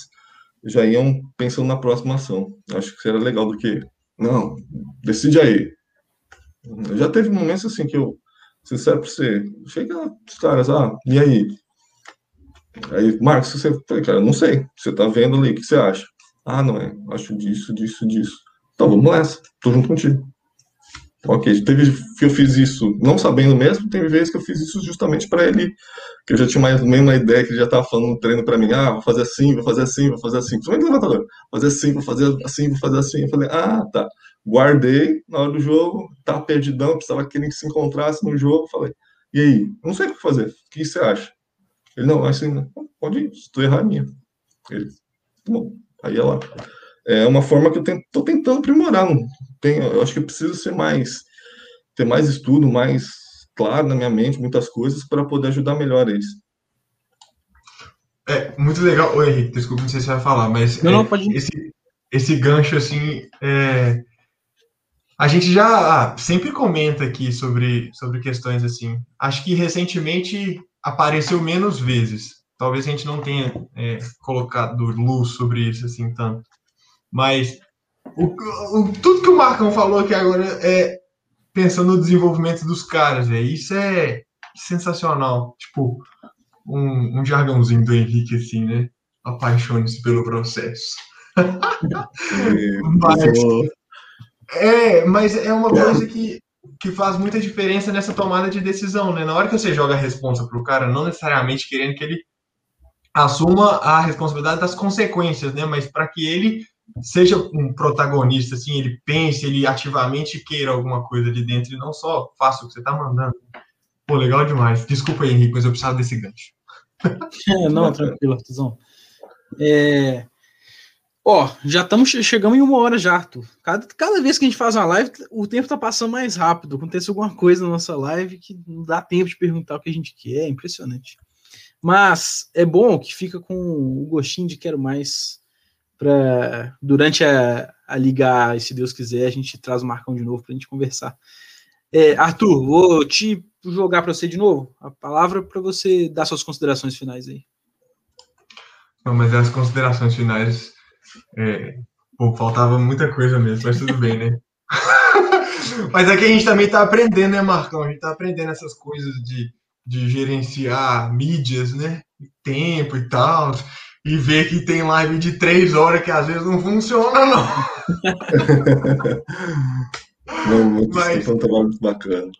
já iam pensando na próxima ação. Acho que era legal do que, não, decide aí. Já teve momentos assim que eu, sincero para você, chega os caras, ah, e aí? Aí, Marcos, você falei, cara, não sei. Você tá vendo ali, o que você acha? Ah, não é. Acho disso, disso, disso. Então vamos nessa. Tô junto contigo. Ok, teve que eu fiz isso não sabendo mesmo, teve vezes que eu fiz isso justamente para ele, que eu já tinha mais ou menos uma ideia que ele já estava falando no treino para mim, ah, vou fazer assim, vou fazer assim, vou fazer assim, principalmente levantador, fazer assim, vou fazer assim, vou fazer assim. Eu falei, ah, tá. Guardei na hora do jogo, tá perdidão, precisava que ele se encontrasse no jogo. Falei, e aí? Não sei o que fazer, o que você acha? Ele, não, assim, pode ir, se tu errar, é minha. Ele, bom, aí é lá. É uma forma que eu estou tentando aprimorar. Tem, eu acho que eu preciso ser mais, ter mais estudo, mais claro na minha mente, muitas coisas, para poder ajudar melhor eles. É, muito legal. Oi, Henrique, desculpa, não sei se você vai falar, mas não, é, não, pode... esse, esse gancho, assim, é, a gente já ah, sempre comenta aqui sobre, sobre questões assim. Acho que recentemente apareceu menos vezes. Talvez a gente não tenha é, colocado luz sobre isso assim tanto. Mas o, o, tudo que o Marcão falou aqui agora é pensando no desenvolvimento dos caras, véio. isso é sensacional. Tipo, um, um jargãozinho do Henrique, assim, né? Apaixone-se pelo processo. mas, é, mas é uma coisa que que faz muita diferença nessa tomada de decisão, né? Na hora que você joga a responsa pro cara, não necessariamente querendo que ele assuma a responsabilidade das consequências, né? Mas para que ele seja um protagonista, assim, ele pense, ele ativamente queira alguma coisa ali dentro e não só faça o que você tá mandando. Pô, legal demais. Desculpa aí, Henrique, mas eu precisava desse gancho. É, não, tranquilo, Artuzão. É, Ó, já estamos chegando em uma hora já, Arthur. Cada, cada vez que a gente faz uma live, o tempo tá passando mais rápido. Acontece alguma coisa na nossa live que não dá tempo de perguntar o que a gente quer. É impressionante. Mas é bom que fica com o gostinho de quero mais para durante a, a ligar, se Deus quiser, a gente traz o Marcão de novo para a gente conversar. É, Arthur, vou te jogar para você de novo a palavra para você dar suas considerações finais aí. Não, mas as considerações finais é, pô, faltava muita coisa mesmo, mas tudo bem, né? mas aqui é a gente também tá aprendendo, né, Marcão? A gente tá aprendendo essas coisas de, de gerenciar mídias, né? Tempo e tal. E ver que tem live de três horas que às vezes não funciona, não. não muito, Mas... um trabalho muito bacana.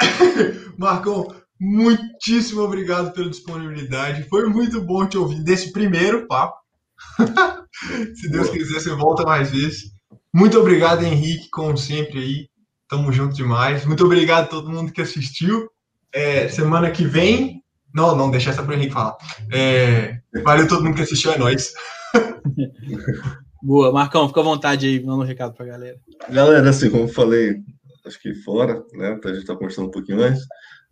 Marcão, muitíssimo obrigado pela disponibilidade. Foi muito bom te ouvir desse primeiro papo. Se Deus Boa. quiser, você volta mais vezes. Muito obrigado, Henrique, como sempre aí. Tamo junto demais. Muito obrigado a todo mundo que assistiu. É, semana que vem. Não, não, deixa essa para o Henrique falar. É, valeu todo mundo que assistiu, é nóis. Boa, Marcão, fica à vontade aí, dando um recado para a galera. Galera, assim, como eu falei, acho que fora, né, a gente estar tá conversando um pouquinho antes,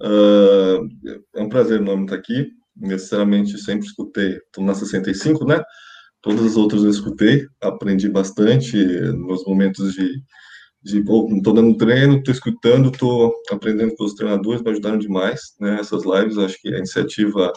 uh, é um prazer enorme estar aqui. Necessariamente sempre escutei, estou na 65, né? Todas as outras eu escutei, aprendi bastante nos momentos de, de oh, estou dando treino, estou escutando, estou aprendendo com os treinadores, me ajudaram demais, né? Essas lives, acho que a iniciativa,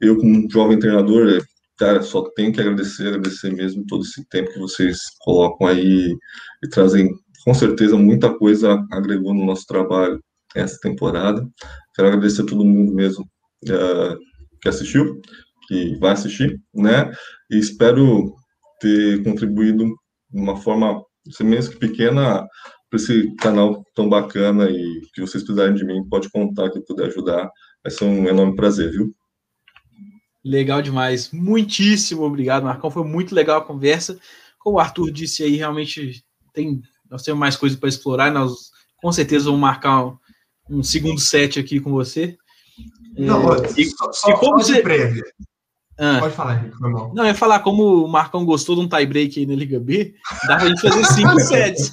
eu como jovem treinador, cara, só tenho que agradecer, agradecer mesmo todo esse tempo que vocês colocam aí e trazem, com certeza, muita coisa agregou no nosso trabalho essa temporada. Quero agradecer a todo mundo mesmo uh, que assistiu, que vai assistir, né? E espero ter contribuído de uma forma, mesmo que pequena, para esse canal tão bacana e que vocês precisarem de mim, pode contar que eu puder ajudar. Vai ser um enorme prazer, viu? Legal demais. Muitíssimo obrigado, Marcão. Foi muito legal a conversa. Como o Arthur disse aí, realmente tem, nós temos mais coisas para explorar. Nós com certeza vamos marcar um, um segundo set aqui com você. Não, é, e, só, só, e como você... prévia. Ah. Pode falar, Henrique, foi mal. Não, ia falar, como o Marcão gostou de um tie-break aí na Liga B, dá pra gente fazer cinco sets.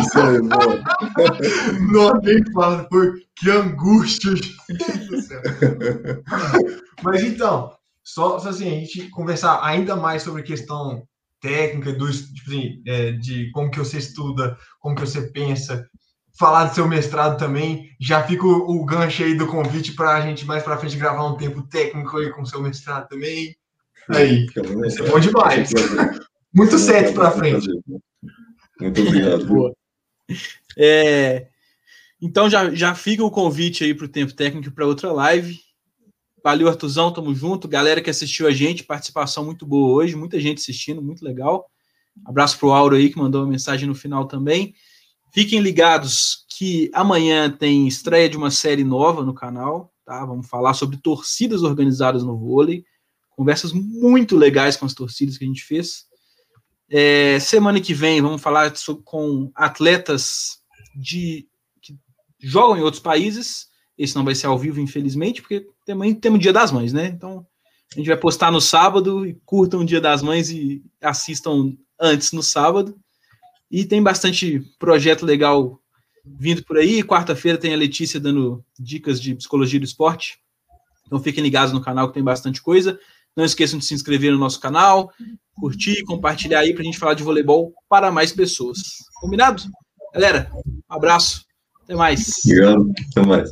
Isso aí, mano. Não, nem fala, por que angústia. Mas então, só, só assim, a gente conversar ainda mais sobre a questão técnica, do, tipo assim, é, de como que você estuda, como que você pensa, falar do seu mestrado também. Já fica o, o gancho aí do convite para a gente mais para frente gravar um tempo técnico aí com o seu mestrado também. Aí, vai ser bom demais. Muito certo para frente. Muito obrigado. É, então já, já fica o convite aí para o tempo técnico para outra live. Valeu, Artuzão, tamo junto. Galera que assistiu a gente, participação muito boa hoje, muita gente assistindo, muito legal. Abraço pro Auro aí que mandou uma mensagem no final também. Fiquem ligados que amanhã tem estreia de uma série nova no canal, tá? Vamos falar sobre torcidas organizadas no vôlei. Conversas muito legais com as torcidas que a gente fez. É, semana que vem vamos falar com atletas de que jogam em outros países. Esse não vai ser ao vivo, infelizmente, porque também temos o Dia das Mães, né? Então a gente vai postar no sábado e curtam o Dia das Mães e assistam antes no sábado. E tem bastante projeto legal vindo por aí. Quarta-feira tem a Letícia dando dicas de psicologia do esporte. Então fiquem ligados no canal que tem bastante coisa. Não esqueçam de se inscrever no nosso canal, curtir, compartilhar aí para a gente falar de voleibol para mais pessoas. Combinado? Galera, um abraço. Até mais. Obrigado. Até mais.